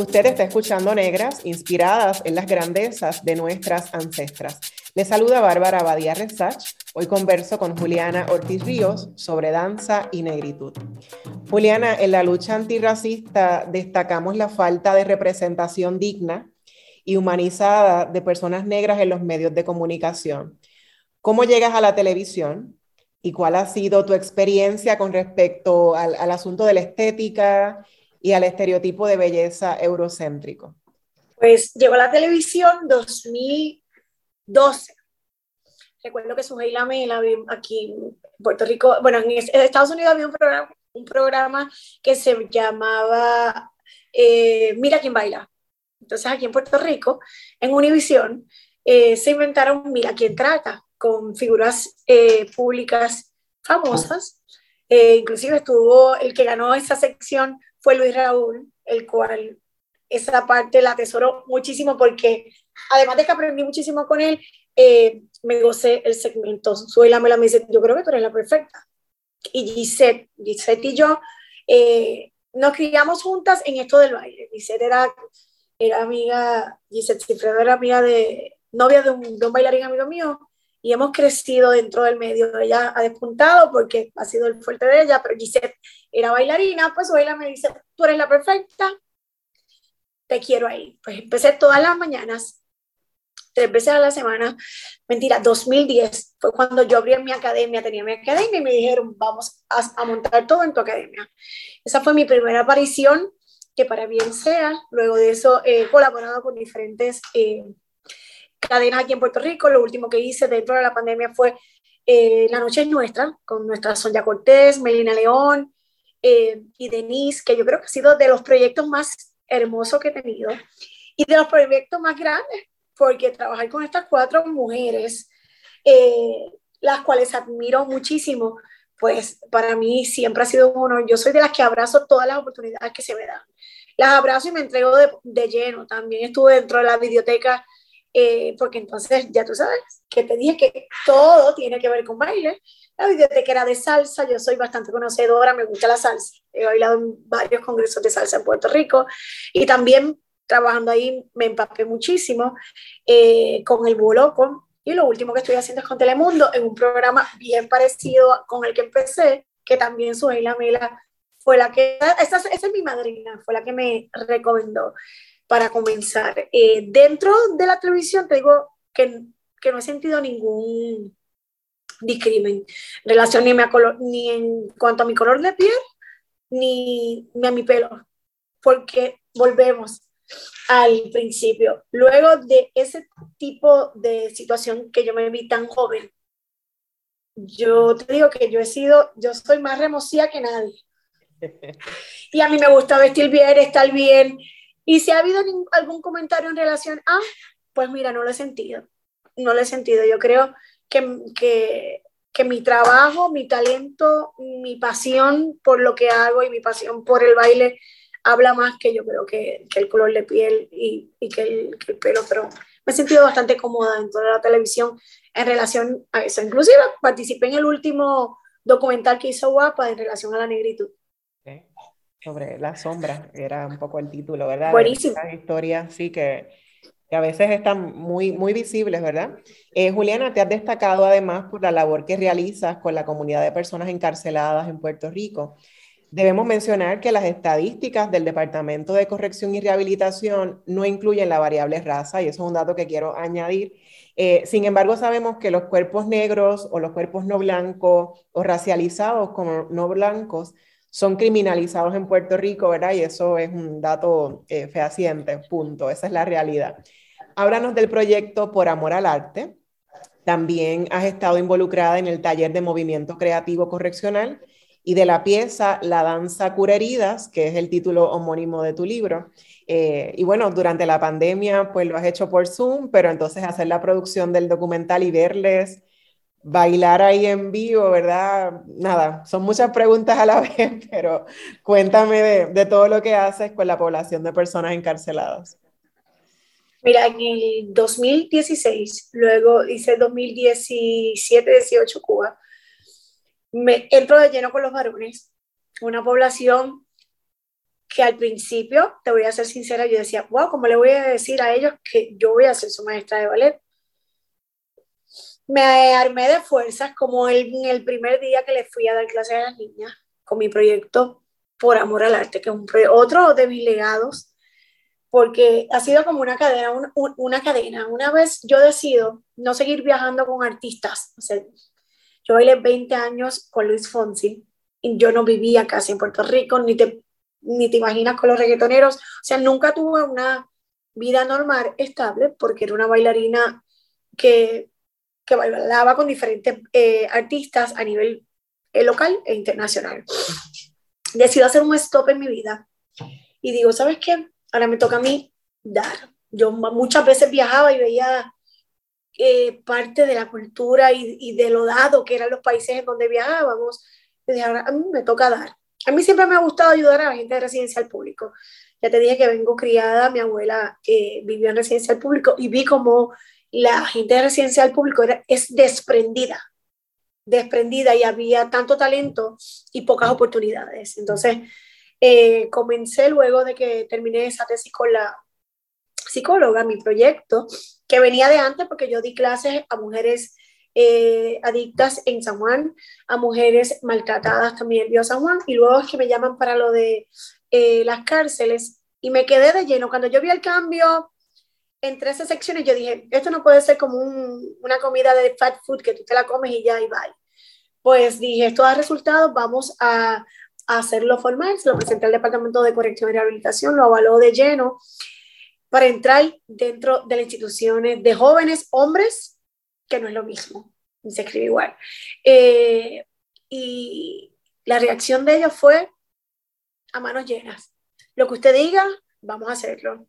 Usted está escuchando Negras, inspiradas en las grandezas de nuestras ancestras. Le saluda Bárbara Badía Resach. Hoy converso con Juliana Ortiz Ríos sobre danza y negritud. Juliana, en la lucha antirracista destacamos la falta de representación digna y humanizada de personas negras en los medios de comunicación. ¿Cómo llegas a la televisión? ¿Y cuál ha sido tu experiencia con respecto al asunto de la estética y al estereotipo de belleza eurocéntrico? Pues llegó a la televisión 2012. Recuerdo que Suheila Mela aquí en Puerto Rico, bueno, en Estados Unidos había un programa, un programa que se llamaba eh, Mira quién baila. Entonces aquí en Puerto Rico, en Univisión, eh, se inventaron Mira quién trata, con figuras eh, públicas famosas. inclusive estuvo el que ganó esa sección fue Luis Raúl, el cual esa parte la atesoro muchísimo porque además de que aprendí muchísimo con él, eh, me gocé el segmento. Me la me dice, yo creo que tú eres la perfecta. Y Gisette, Gisette y yo eh, nos criamos juntas en esto del baile. Gisette era, era amiga, Gisette Cifredo era amiga de, novia de un, de un bailarín amigo mío, y hemos crecido dentro del medio. Ella ha despuntado porque ha sido el fuerte de ella, pero Gisette era bailarina, pues ella me dice, tú eres la perfecta, te quiero ahí. Pues empecé todas las mañanas, tres veces a la semana, mentira, 2010 fue cuando yo abrí mi academia, tenía mi academia y me dijeron, vamos a, montar todo en tu academia. Esa fue mi primera aparición, que para bien sea, luego de eso he colaborado con diferentes... Eh, cadenas aquí en Puerto Rico. Lo último que hice dentro de la pandemia fue eh, La Noche es Nuestra, con nuestra Sonia Cortés, Melina León eh, y Denise, que yo creo que ha sido de los proyectos más hermosos que he tenido y de los proyectos más grandes, porque trabajar con estas cuatro mujeres, eh, las cuales admiro muchísimo, pues para mí siempre ha sido un honor. Yo soy de las que abrazo todas las oportunidades que se me dan. Las abrazo y me entrego de, de lleno. También estuve dentro de la biblioteca eh, porque entonces ya tú sabes que te dije que todo tiene que ver con baile. La biblioteca era de salsa, yo soy bastante conocedora, me gusta la salsa. He bailado en varios congresos de salsa en Puerto Rico y también trabajando ahí me empapé muchísimo eh, con el búho. Y lo último que estoy haciendo es con Telemundo, en un programa bien parecido con el que empecé, que también Suheila Mela fue la que, esa, esa es mi madrina, fue la que me recomendó para comenzar. Eh, dentro de la televisión te digo que, que no he sentido ningún discrimen en relación ni, color, ni en cuanto a mi color de piel, ni, ni a mi pelo, porque volvemos al principio. Luego de ese tipo de situación que yo me vi tan joven, yo te digo que yo he sido, yo soy más remocía que nadie. Y a mí me gusta vestir bien, estar bien, y si ha habido algún comentario en relación a, pues mira, no lo he sentido. No lo he sentido. Yo creo que, que, que mi trabajo, mi talento, mi pasión por lo que hago y mi pasión por el baile habla más que yo creo que, el color de piel y, y que, el, que, el, pelo, pero me he sentido bastante cómoda en toda la televisión en relación a eso. Inclusive participé en el último documental que hizo Guapa en relación a la negritud sobre la sombra, era un poco el título, ¿verdad? Buenísimo. historias, sí, que, que, a veces están muy, muy visibles, ¿verdad? Eh, Juliana, te has destacado además por la labor que realizas con la comunidad de personas encarceladas en Puerto Rico. Debemos mencionar que las estadísticas del Departamento de Corrección y Rehabilitación no incluyen la variable raza, y eso es un dato que quiero añadir. Eh, sin embargo, sabemos que los cuerpos negros o los cuerpos no blancos o racializados como no blancos son criminalizados en Puerto Rico, ¿verdad? Y eso es un dato eh, fehaciente, punto, esa es la realidad. Háblanos del proyecto Por Amor al Arte. También has estado involucrada en el taller de movimiento creativo correccional y de la pieza La danza cura heridas, que es el título homónimo de tu libro. Eh, y bueno, durante la pandemia, pues lo has hecho por Zoom, pero entonces hacer la producción del documental y verles bailar ahí en vivo, ¿verdad? Nada, son muchas preguntas a la vez, pero cuéntame de, todo lo que haces con la población de personas encarceladas. Mira, en el 2016, luego hice 2017-18 Cuba, me entro de lleno con los varones, una población que al principio, te voy a ser sincera, yo decía, wow, ¿cómo le voy a decir a ellos que yo voy a ser su maestra de ballet? Me armé de fuerzas como el, en el primer día que le fui a dar clase a las niñas con mi proyecto Por Amor al Arte, que es un otro de mis legados, porque ha sido como una cadena, una cadena. Una vez yo decido no seguir viajando con artistas, o sea, yo bailé 20 años con Luis Fonsi y yo no vivía casi en Puerto Rico, ni te, ni te imaginas con los reggaetoneros, o sea, nunca tuve una vida normal, estable, porque era una bailarina que que bailaba con diferentes eh, artistas a nivel eh, local e internacional. Decido hacer un stop en mi vida y digo, ¿sabes qué? Ahora me toca a mí dar. Yo muchas veces viajaba y veía eh, parte de la cultura y, y, de lo dado que eran los países en donde viajábamos. Y dije, ahora a mí me toca dar. A mí siempre me ha gustado ayudar a la gente de residencia al público. Ya te dije que vengo criada, mi abuela vivió en residencia al público y vi cómo la gente de residencial público es desprendida, desprendida y había tanto talento y pocas oportunidades. Entonces, eh, comencé luego de que terminé esa tesis con la psicóloga, mi proyecto, que venía de antes porque yo di clases a mujeres eh, adictas en San Juan, a mujeres maltratadas también en San Juan, y luego es que me llaman para lo de eh, las cárceles y me quedé de lleno. Cuando yo vi el cambio, entre esas secciones yo dije, esto no puede ser como una comida de fat food que tú te la comes y ya y bye. Pues dije, esto da resultados, vamos a, hacerlo formal, se lo presenté al Departamento de Corrección y Rehabilitación, lo avaló de lleno para entrar dentro de las instituciones de jóvenes, hombres, que no es lo mismo, se escribe igual. Eh, y la reacción de ellos fue a manos llenas. Lo que usted diga, vamos a hacerlo.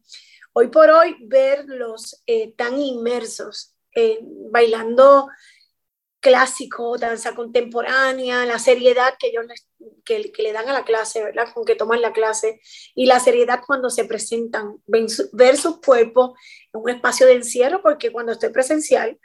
Hoy por hoy, verlos eh, tan inmersos en bailando clásico, danza contemporánea, la seriedad que ellos que, le dan a la clase, ¿verdad? Con que toman la clase y la seriedad cuando se presentan, ver sus cuerpos en un espacio de encierro, porque cuando estoy presencial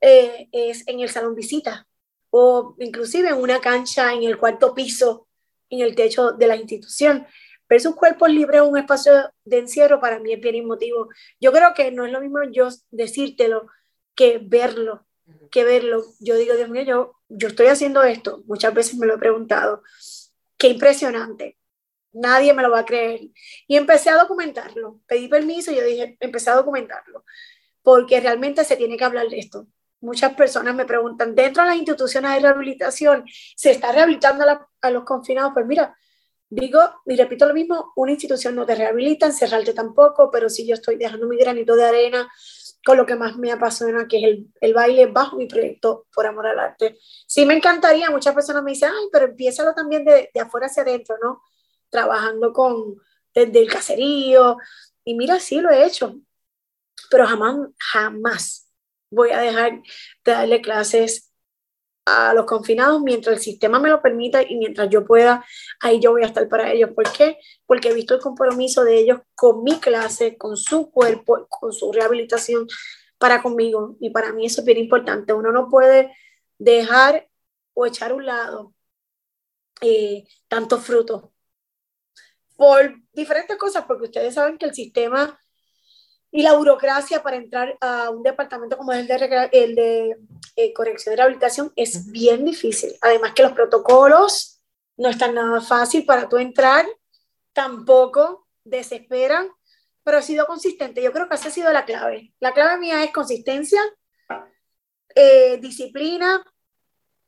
eh, es en el salón visita o inclusive en una cancha en el cuarto piso, en el techo de la institución. Ver sus cuerpos libres en un espacio de encierro para mí es bien emotivo. Yo creo que no es lo mismo yo decírtelo que verlo, que verlo. Yo digo, Dios mío, yo, yo estoy haciendo esto. Muchas veces me lo he preguntado. Qué impresionante. Nadie me lo va a creer. Y empecé a documentarlo. Pedí permiso y yo dije, empecé a documentarlo. Porque realmente se tiene que hablar de esto. Muchas personas me preguntan, dentro de las instituciones de rehabilitación, ¿se está rehabilitando a, a los confinados? Pues mira, Digo, y repito lo mismo, una institución no te rehabilita, encerrarte tampoco, pero si yo estoy dejando mi granito de arena con lo que más me apasiona, que es el, el baile bajo mi proyecto por amor al arte. Sí me encantaría, muchas personas me dicen, ay, pero empiézalo también de, de afuera hacia adentro, ¿no? Trabajando con, desde el caserío. Y mira, sí lo he hecho, pero jamás, jamás voy a dejar de darle clases a los confinados mientras el sistema me lo permita y mientras yo pueda, ahí yo voy a estar para ellos. ¿Por qué? Porque he visto el compromiso de ellos con mi clase, con su cuerpo, con su rehabilitación para conmigo. Y para mí eso es bien importante. Uno no puede dejar o echar a un lado eh, tantos frutos por diferentes cosas, porque ustedes saben que el sistema y la burocracia para entrar a un departamento como el de, el de eh, corrección y rehabilitación es bien difícil. Además que los protocolos no está nada fácil para tú entrar, tampoco desesperan, pero ha sido consistente. Yo creo que esa ha sido la clave. La clave mía es consistencia, eh, disciplina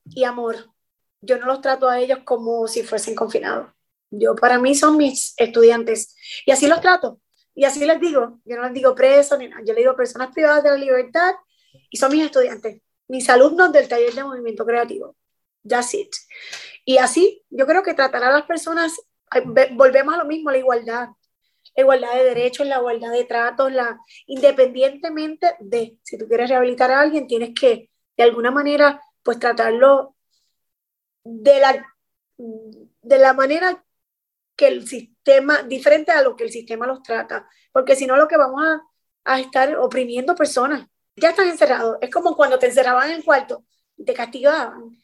y amor. Yo no los trato a ellos como si fuesen confinados. Yo para mí son mis estudiantes y así los trato. Y así les digo, yo no les digo presos ni nada, yo les digo personas privadas de la libertad y son mis estudiantes, mis alumnos del taller de movimiento creativo. That's it. Y así, yo creo que tratar a las personas, volvemos a lo mismo, la igualdad. La igualdad de derechos, la igualdad de tratos, la, independientemente de, si tú quieres rehabilitar a alguien, tienes que, de alguna manera, pues tratarlo de la, de la manera que el sistema, diferente a lo que el sistema los trata, porque si no lo que vamos a, a estar oprimiendo personas, ya están encerrados, es como cuando te encerraban en el cuarto y te castigaban,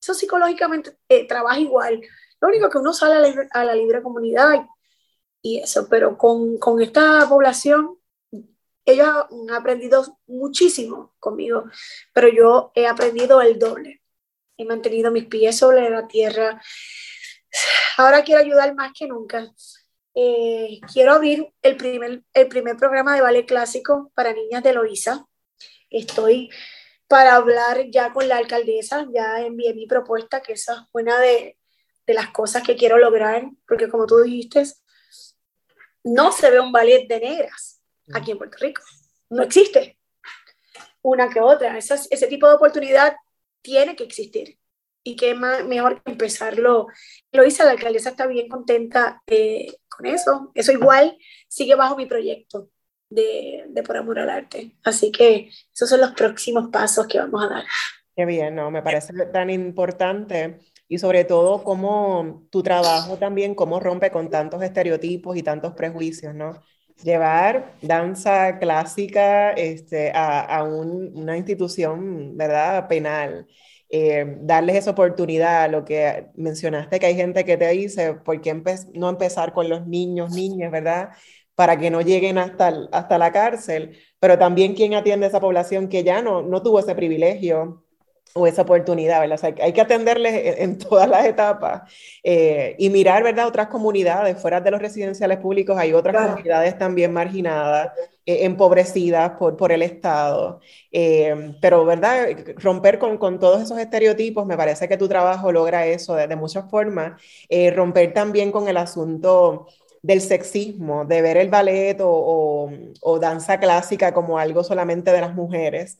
eso psicológicamente eh, trabaja igual. Lo único que uno sale a la, libre comunidad y, eso, pero con, con esta población, ellos han aprendido muchísimo conmigo, pero yo he aprendido el doble. He mantenido mis pies sobre la tierra. Ahora quiero ayudar más que nunca. Eh, quiero abrir el primer, el primer programa de ballet clásico para niñas de Loíza. Estoy para hablar ya con la alcaldesa, ya envié mi propuesta, que esa es una de, de las cosas que quiero lograr, porque como tú dijiste, no se ve un ballet de negras aquí en Puerto Rico, no existe una que otra, ese tipo de oportunidad tiene que existir y qué más, mejor que empezarlo. Lo hice, la alcaldesa está bien contenta eh, con eso, eso igual sigue bajo mi proyecto de, de, Por Amor al Arte. Así que esos son los próximos pasos que vamos a dar. Qué bien, ¿no? Me parece tan importante y sobre todo cómo tu trabajo también, cómo rompe con tantos estereotipos y tantos prejuicios, ¿no? Llevar danza clásica este, a, a un, una institución, ¿verdad? Penal. Eh, darles esa oportunidad, lo que mencionaste, que hay gente que te dice, ¿por qué no empezar con los niños, niñas, verdad? para que no lleguen hasta, hasta la cárcel, pero también quién atiende a esa población que ya no, no tuvo ese privilegio o esa oportunidad, ¿verdad? hay que atenderles en, todas las etapas eh, y mirar, ¿verdad? Otras comunidades, fuera de los residenciales públicos, hay otras comunidades también marginadas, eh, empobrecidas por, por el Estado, eh, pero, ¿verdad? Romper con, con, todos esos estereotipos, me parece que tu trabajo logra eso de, de muchas formas, romper también con el asunto del sexismo, de ver el ballet o, o, danza clásica como algo solamente de las mujeres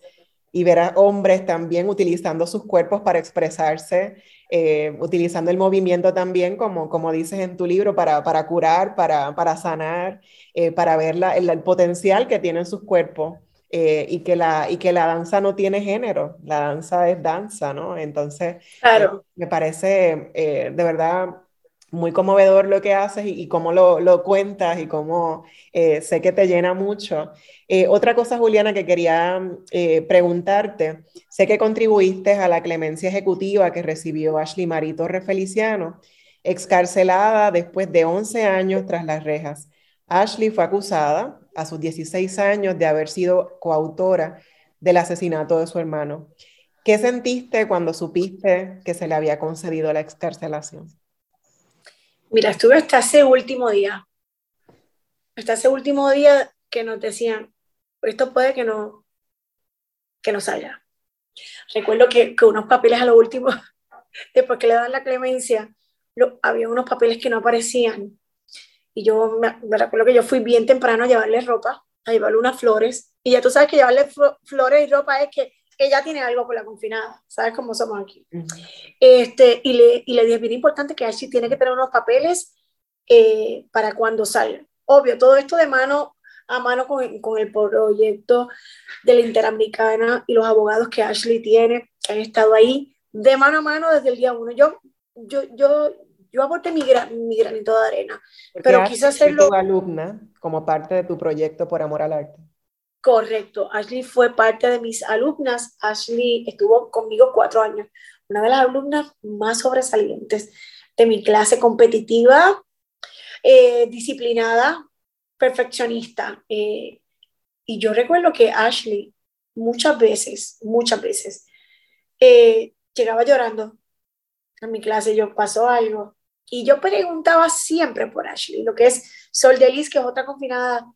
y ver a hombres también utilizando sus cuerpos para expresarse, eh, utilizando el movimiento también, como, como dices en tu libro, para, para curar, para, para sanar, eh, para ver la, el, potencial que tienen sus cuerpos. Eh, y, que la, y que la danza no tiene género, la danza es danza, ¿no? Entonces, claro. me parece de verdad muy conmovedor lo que haces y, cómo lo, lo, cuentas y cómo eh, sé que te llena mucho. Eh, otra cosa, Juliana, que quería eh, preguntarte, sé que contribuiste a la clemencia ejecutiva que recibió Ashley Marito Torres Feliciano, excarcelada después de 11 años tras las rejas. Ashley fue acusada a sus 16 años de haber sido coautora del asesinato de su hermano. ¿Qué sentiste cuando supiste que se le había concedido la excarcelación? Mira, estuve hasta ese último día, hasta ese último día que nos decían, esto puede que no, que no salga. Recuerdo que, que unos papeles a lo último, después que le dan la clemencia, había unos papeles que no aparecían. Y yo me, me, recuerdo que yo fui bien temprano a llevarle ropa, a llevarle unas flores. Y ya tú sabes que llevarle flores y ropa es que ella tiene algo con la confinada, ¿sabes cómo somos aquí? este, y, le, y le dije, bien importante que Ashley tiene que tener unos papeles eh, para cuando salga. Obvio, todo esto de mano a mano con, con, el proyecto de la Interamericana y los abogados que Ashley tiene, que han estado ahí de mano a mano desde el día uno. Yo, yo, yo, yo aporté mi, gran, mi granito de arena, pero quise hacerlo... Tu alumna como parte de tu proyecto por amor al arte. Correcto, Ashley fue parte de mis alumnas. Ashley estuvo conmigo cuatro años, una de las alumnas más sobresalientes de mi clase competitiva, eh, disciplinada, perfeccionista. Eh, y yo recuerdo que Ashley muchas veces, muchas veces, eh, llegaba llorando en mi clase yo pasó algo. Y yo preguntaba siempre por Ashley, lo que es Sol Delis, que es otra confinada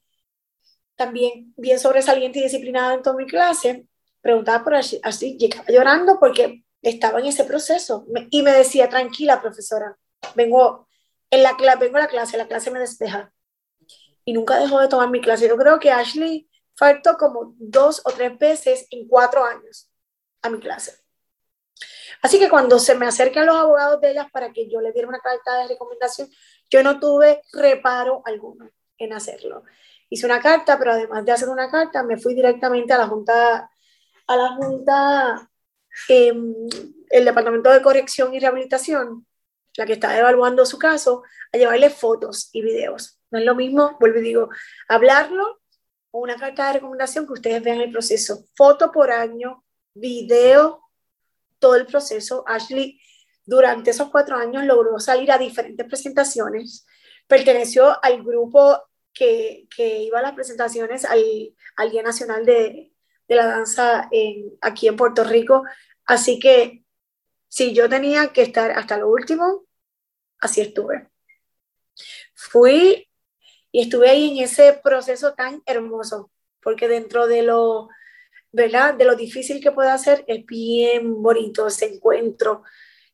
también bien sobresaliente y disciplinada en toda mi clase. Preguntaba por Ashley, así llegaba llorando porque estaba en ese proceso. Y me decía, tranquila, profesora, vengo, en la, vengo a la clase, la clase me despeja. Y nunca dejó de tomar mi clase. Yo creo que Ashley faltó como dos o tres veces en cuatro años a mi clase. Así que cuando se me acercan los abogados de ellas para que yo le diera una carta de recomendación, yo no tuve reparo alguno en hacerlo. Hice una carta, pero además de hacer una carta, me fui directamente a la Junta, a la Junta, eh, el Departamento de Corrección y Rehabilitación, la que está evaluando su caso, a llevarle fotos y videos. No es lo mismo, vuelvo y digo, hablarlo o una carta de recomendación que ustedes vean el proceso. Foto por año, video todo el proceso. Ashley durante esos cuatro años logró salir a diferentes presentaciones, perteneció al grupo que, iba a las presentaciones al, al Día Nacional de, de la Danza aquí en Puerto Rico. Así que si yo tenía que estar hasta lo último, así estuve. Fui y estuve ahí en ese proceso tan hermoso, porque dentro de lo ¿verdad? De lo difícil que puede hacer, es bien bonito ese encuentro.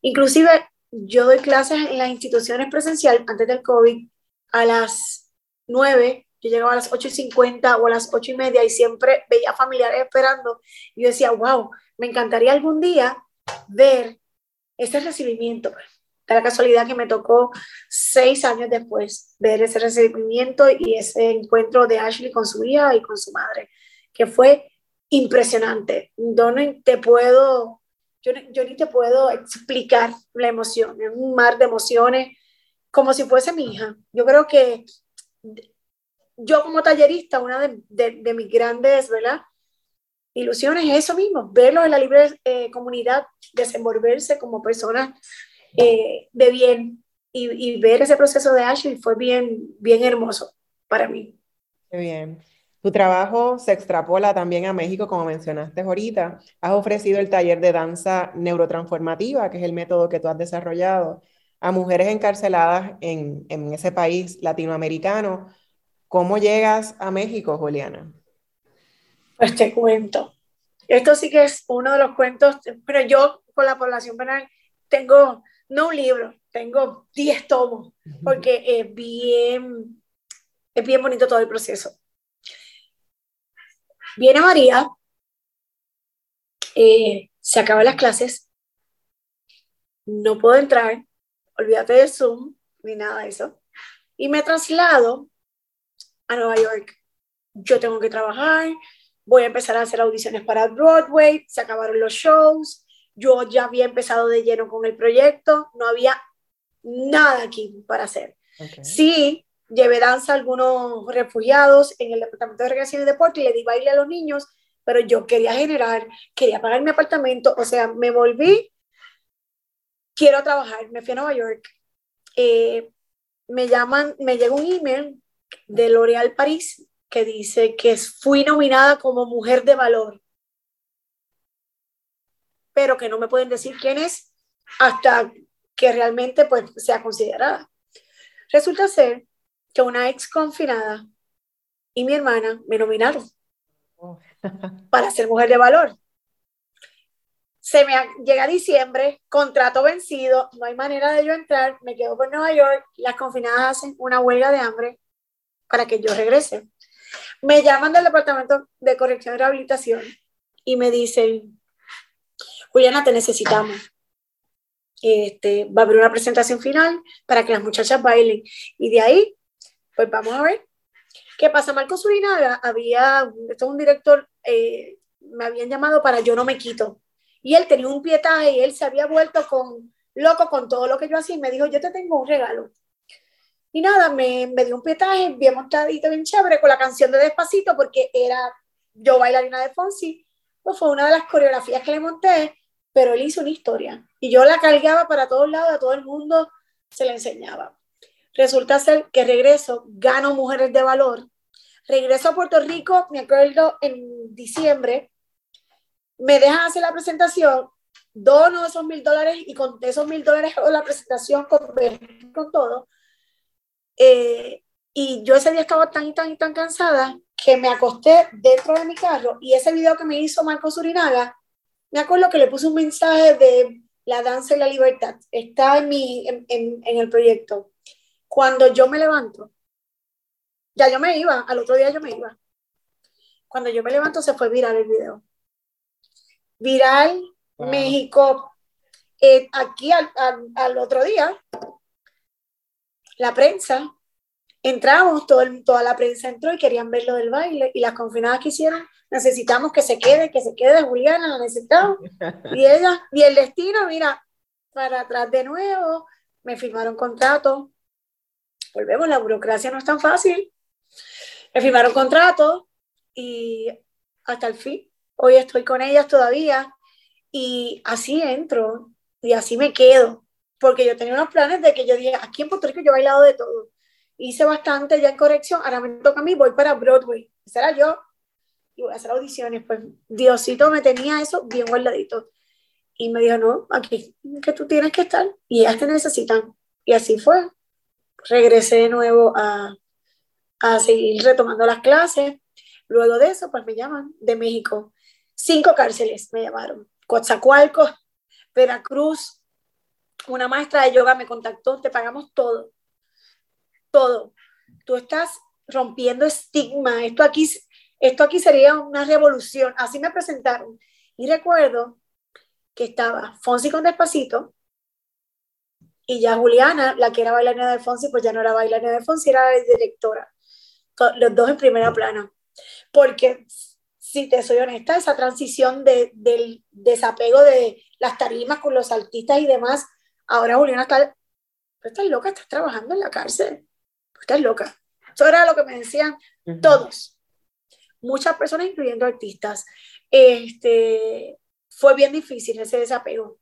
Inclusive yo doy clases en las instituciones presenciales antes del COVID a las 9, yo llegaba a las 8 y 50 o a las 8 y media y siempre veía familiares esperando y yo decía, wow, me encantaría algún día ver ese recibimiento. De la casualidad que me tocó seis años después ver ese recibimiento y ese encuentro de Ashley con su hija y con su madre, que fue impresionante. No te puedo, yo, yo ni te puedo explicar la emoción, es un mar de emociones, como si fuese mi hija. Yo creo que yo como tallerista, una de, de, mis grandes, ¿verdad? Ilusiones es eso mismo, verlo en la libre eh, comunidad, desenvolverse como personas eh, de bien y, ver ese proceso de Ashley fue bien, bien hermoso para mí. Qué bien. Tu trabajo se extrapola también a México, como mencionaste ahorita. Has ofrecido el taller de danza neurotransformativa, que es el método que tú has desarrollado, a mujeres encarceladas en, en ese país latinoamericano. ¿Cómo llegas a México, Juliana? Pues te cuento. Esto sí que es uno de los cuentos, pero yo con la población penal tengo, no un libro, tengo 10 tomos, porque es bien, es bien bonito todo el proceso. Viene María, eh, se acaban las clases, no puedo entrar, olvídate de Zoom ni nada de eso, y me traslado a Nueva York. Yo tengo que trabajar, voy a empezar a hacer audiciones para Broadway, se acabaron los shows, yo ya había empezado de lleno con el proyecto, no había nada aquí para hacer. Sí, llevé danza a algunos refugiados en el Departamento de Recreación y Deporte y le di baile a los niños, pero yo quería generar, quería pagar mi apartamento, o sea, me volví, quiero trabajar, me fui a Nueva York, eh, me llaman, me llega un email de L'Oréal París que dice que fui nominada como mujer de valor, pero que no me pueden decir quién es hasta que realmente pues, sea considerada. Resulta ser que una ex confinada y mi hermana me nominaron oh. para ser mujer de valor. Se me llega diciembre, contrato vencido, no hay manera de yo entrar, me quedo por Nueva York, las confinadas hacen una huelga de hambre para que yo regrese. Me llaman del departamento de corrección y rehabilitación y me dicen, Juliana, te necesitamos. Este, va a haber una presentación final para que las muchachas bailen. Y de ahí pues vamos a ver. ¿Qué pasa? Marco Surinaga había, esto es un director, eh, me habían llamado para Yo no me quito. Y él tenía un pietaje y él se había vuelto con loco con todo lo que yo hacía y me dijo, yo te tengo un regalo. Y nada, me, me dio un pietaje bien montadito, bien chévere, con la canción de Despacito, porque era yo bailarina de Fonsi. Pues fue una de las coreografías que le monté, pero él hizo una historia. Y yo la cargaba para todos lados, a todo el mundo se la enseñaba. Resulta ser que regreso, gano Mujeres de Valor, regreso a Puerto Rico, me acuerdo en diciembre, me dejan hacer la presentación, dono esos mil dólares y con esos mil dólares hago la presentación con, con todo. Eh, y yo ese día estaba tan y tan y tan cansada que me acosté dentro de mi carro y ese video que me hizo Marco Surinaga, me acuerdo que le puse un mensaje de la danza y la libertad. Está en, mi, en, en, en el proyecto. Cuando yo me levanto, ya yo me iba, al otro día yo me iba. Cuando yo me levanto se fue viral el video. Viral, México, eh, aquí al, al, al, otro día, la prensa, entramos, todo el, toda la prensa entró y querían ver lo del baile y las confinadas que hicieron, necesitamos que se quede, que se quede Juliana, la necesitamos. Y ella, y el destino, mira, para atrás de nuevo, me firmaron contrato. Volvemos, la burocracia no es tan fácil. Me firmaron contrato y hasta el fin. Hoy estoy con ellas todavía y así entro y así me quedo. Porque yo tenía unos planes de que yo dije, aquí en Puerto Rico yo he bailado de todo. Hice bastante ya en corrección, ahora me toca a mí, voy para Broadway. Ese era yo y voy a hacer audiciones. Pues Diosito me tenía eso bien guardadito. Y me dijo, no, aquí que tú tienes que estar y ellas te necesitan. Y así fue. Regresé de nuevo a, a seguir retomando las clases. Luego de eso, pues me llaman de México. Cinco cárceles me llamaron. Coatzacoalcos, Veracruz. Una maestra de yoga me contactó, te pagamos todo. Todo. Tú estás rompiendo estigma. Esto aquí, esto aquí sería una revolución. Así me presentaron. Y recuerdo que estaba Fonsi con Despacito, y ya Juliana, la que era bailarina de Fonsi, pues ya no era bailarina de Fonsi, era directora los dos en primera plana. Porque, si te soy honesta, esa transición de, del desapego de las tarimas con los artistas y demás, ahora Juliana está, estás loca, estás trabajando en la cárcel, estás loca. Eso era lo que me decían todos, muchas personas, incluyendo artistas. Este, fue bien difícil ese desapego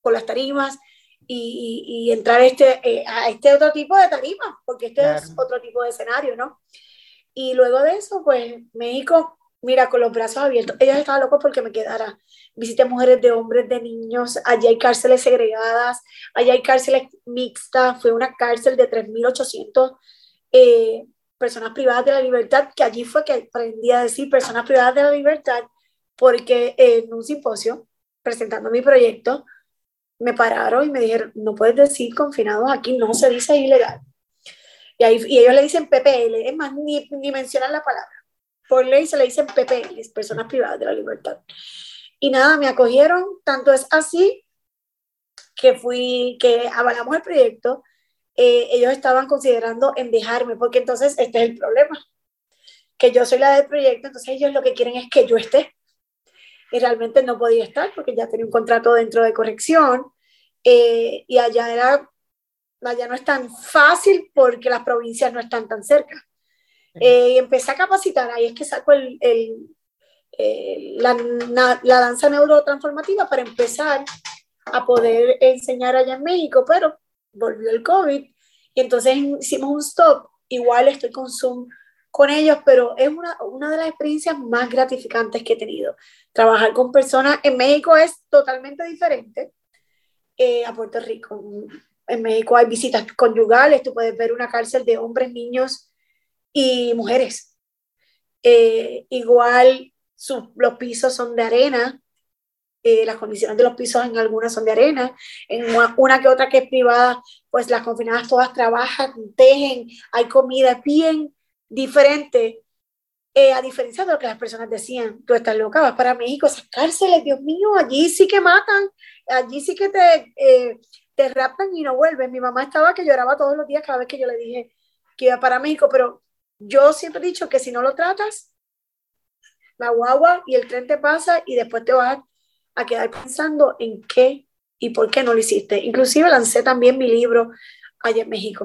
con las tarimas, y, y, entrar este, eh, a este otro tipo de tarima, porque este claro. es otro tipo de escenario, ¿no? Y luego de eso, pues México, mira, con los brazos abiertos, ellos estaban locos porque me quedara. Visité mujeres de hombres, de niños, allí hay cárceles segregadas, allá hay cárceles mixtas, fue una cárcel de 3.800 eh, personas privadas de la libertad, que allí fue que aprendí a decir personas privadas de la libertad, porque en un simposio, presentando mi proyecto, me pararon y me dijeron, no puedes decir confinados aquí, no se dice ilegal. Y, ahí, y ellos le dicen PPL, es más, ni, ni mencionan la palabra. Por ley se le dicen PPL, personas privadas de la libertad. Y nada, me acogieron, tanto es así que fui, que avalamos el proyecto, eh, ellos estaban considerando en dejarme, porque entonces este es el problema, que yo soy la del proyecto, entonces ellos lo que quieren es que yo esté y realmente no podía estar porque ya tenía un contrato dentro de corrección eh, y allá era allá no es tan fácil porque las provincias no están tan cerca. Eh, y empecé a capacitar, ahí es que saco el, el, la, la, danza neurotransformativa para empezar a poder enseñar allá en México, pero volvió el COVID y entonces hicimos un stop. Igual estoy con Zoom con ellos, pero es una, una de las experiencias más gratificantes que he tenido. Trabajar con personas en México es totalmente diferente eh, a Puerto Rico. En México hay visitas conyugales, tú puedes ver una cárcel de hombres, niños y mujeres. Eh, igual los pisos son de arena, eh, las condiciones de los pisos en algunas son de arena, en una, una, que otra que es privada, pues las confinadas todas trabajan, tejen, hay comida, bien diferente, eh, a diferencia de lo que las personas decían, tú estás loca, vas para México, esas cárceles, Dios mío, allí sí que matan, allí sí que te, eh, te raptan y no vuelven. Mi mamá estaba que lloraba todos los días cada vez que yo le dije que iba para México, pero yo siempre he dicho que si no lo tratas, la guagua y el tren te pasa y después te vas a quedar pensando en qué y por qué no lo hiciste. Inclusive lancé también mi libro allá en México.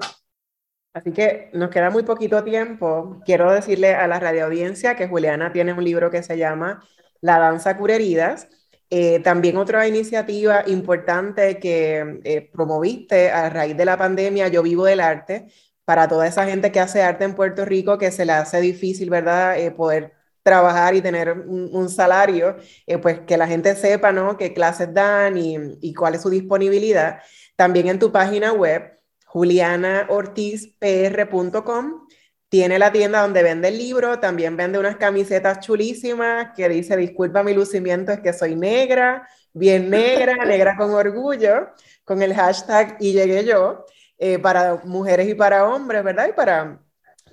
Así que nos queda muy poquito tiempo. Quiero decirle a la radio audiencia que Juliana tiene un libro que se llama La danza cura heridas. Eh, también otra iniciativa importante que eh, promoviste a raíz de la pandemia, Yo Vivo del Arte, para toda esa gente que hace arte en Puerto Rico, que se le hace difícil, ¿verdad?, eh, poder trabajar y tener un, salario, eh, pues que la gente sepa, ¿no? Qué clases dan y, cuál es su disponibilidad. También en tu página web, julianaortizpr.com, tiene la tienda donde vende el libro, también vende unas camisetas chulísimas que dice, disculpa mi lucimiento, es que soy negra, bien negra, negra con orgullo, con el hashtag y llegué yo, eh, para mujeres y para hombres, ¿verdad? Y para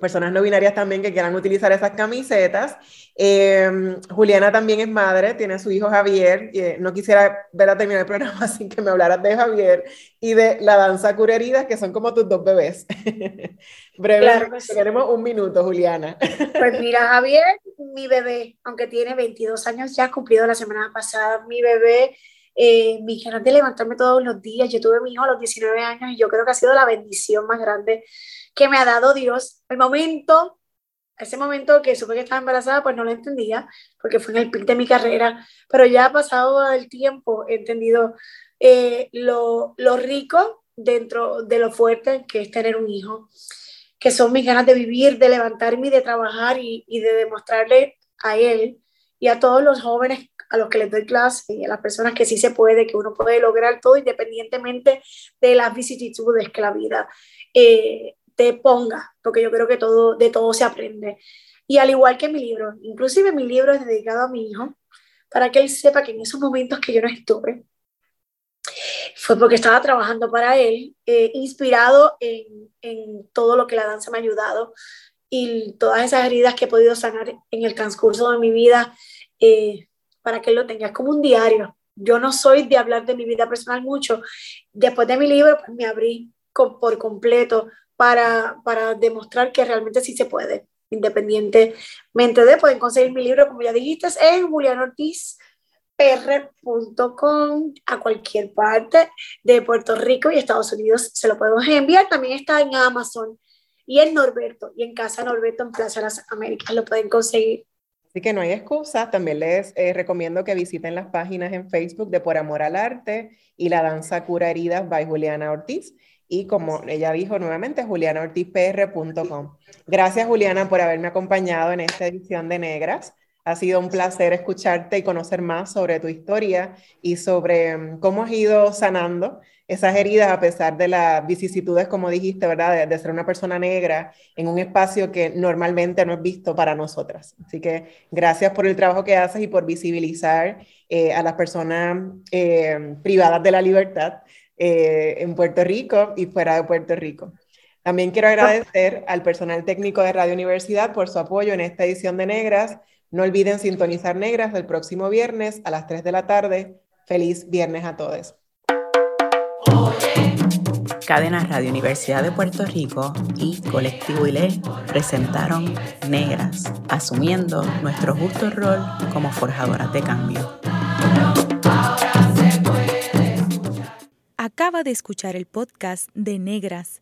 personas no binarias también que quieran utilizar esas camisetas. Em, Juliana también es madre, tiene a su hijo Javier. no quisiera ver a terminar el programa sin que me hablaras de Javier y de la danza cura heridas, que son como tus dos bebés. Breve, tenemos un minuto, Juliana. pues mira, Javier, mi bebé, aunque tiene 22 años, ya ha cumplido la semana pasada, mi bebé eh, mi ganas de levantarme todos los días. Yo tuve mi hijo a los 19 años y yo creo que ha sido la bendición más grande que me ha dado Dios. El momento, ese momento que supe que estaba embarazada, pues no lo entendía, porque fue en el pic de mi carrera, pero ya ha pasado el tiempo, he entendido eh, lo, lo rico dentro de lo fuerte que es tener un hijo, que son mis ganas de vivir, de levantarme y de trabajar y, y de demostrarle a él y a todos los jóvenes a los que les doy clase y a las personas que sí se puede, que uno puede lograr todo independientemente de las vicisitudes que la vida eh, te ponga, porque yo creo que todo, de todo se aprende. Y al igual que mi libro, inclusive mi libro es dedicado a mi hijo, para que él sepa que en esos momentos que yo no estuve, fue porque estaba trabajando para él, eh, inspirado en, en, todo lo que la danza me ha ayudado y todas esas heridas que he podido sanar en el transcurso de mi vida, eh, para que lo tengas como un diario. Yo no soy de hablar de mi vida personal mucho. Después de mi libro, pues me abrí por completo para, para demostrar que realmente sí se puede, independientemente de, pueden conseguir mi libro, como ya dijiste, en julianortizpr.com a cualquier parte de Puerto Rico y Estados Unidos se lo podemos enviar. También está en Amazon y en Norberto y en Casa Norberto en Plaza Las Américas lo pueden conseguir. Así que no hay excusa. También les eh, recomiendo que visiten las páginas en Facebook de Por Amor al Arte y La Danza Cura Heridas by Juliana Ortiz. Y como ella dijo nuevamente, julianaortizpr.com. Gracias, Juliana, por haberme acompañado en esta edición de Negras. Ha sido un placer escucharte y conocer más sobre tu historia y sobre mm, cómo has ido sanando esas heridas a pesar de las vicisitudes, como dijiste, ¿verdad? De, ser una persona negra en un espacio que normalmente no es visto para nosotras. Así que gracias por el trabajo que haces y por visibilizar eh, a las personas eh, privadas de la libertad eh, en Puerto Rico y fuera de Puerto Rico. También quiero agradecer al personal técnico de Radio Universidad por su apoyo en esta edición de Negras no olviden sintonizar Negras el próximo viernes a las 3 de la tarde. Feliz viernes a todos. Cadena Radio Universidad de Puerto Rico y Colectivo ILE presentaron Negras, asumiendo nuestro justo rol como forjadoras de cambio. Acaba de escuchar el podcast de Negras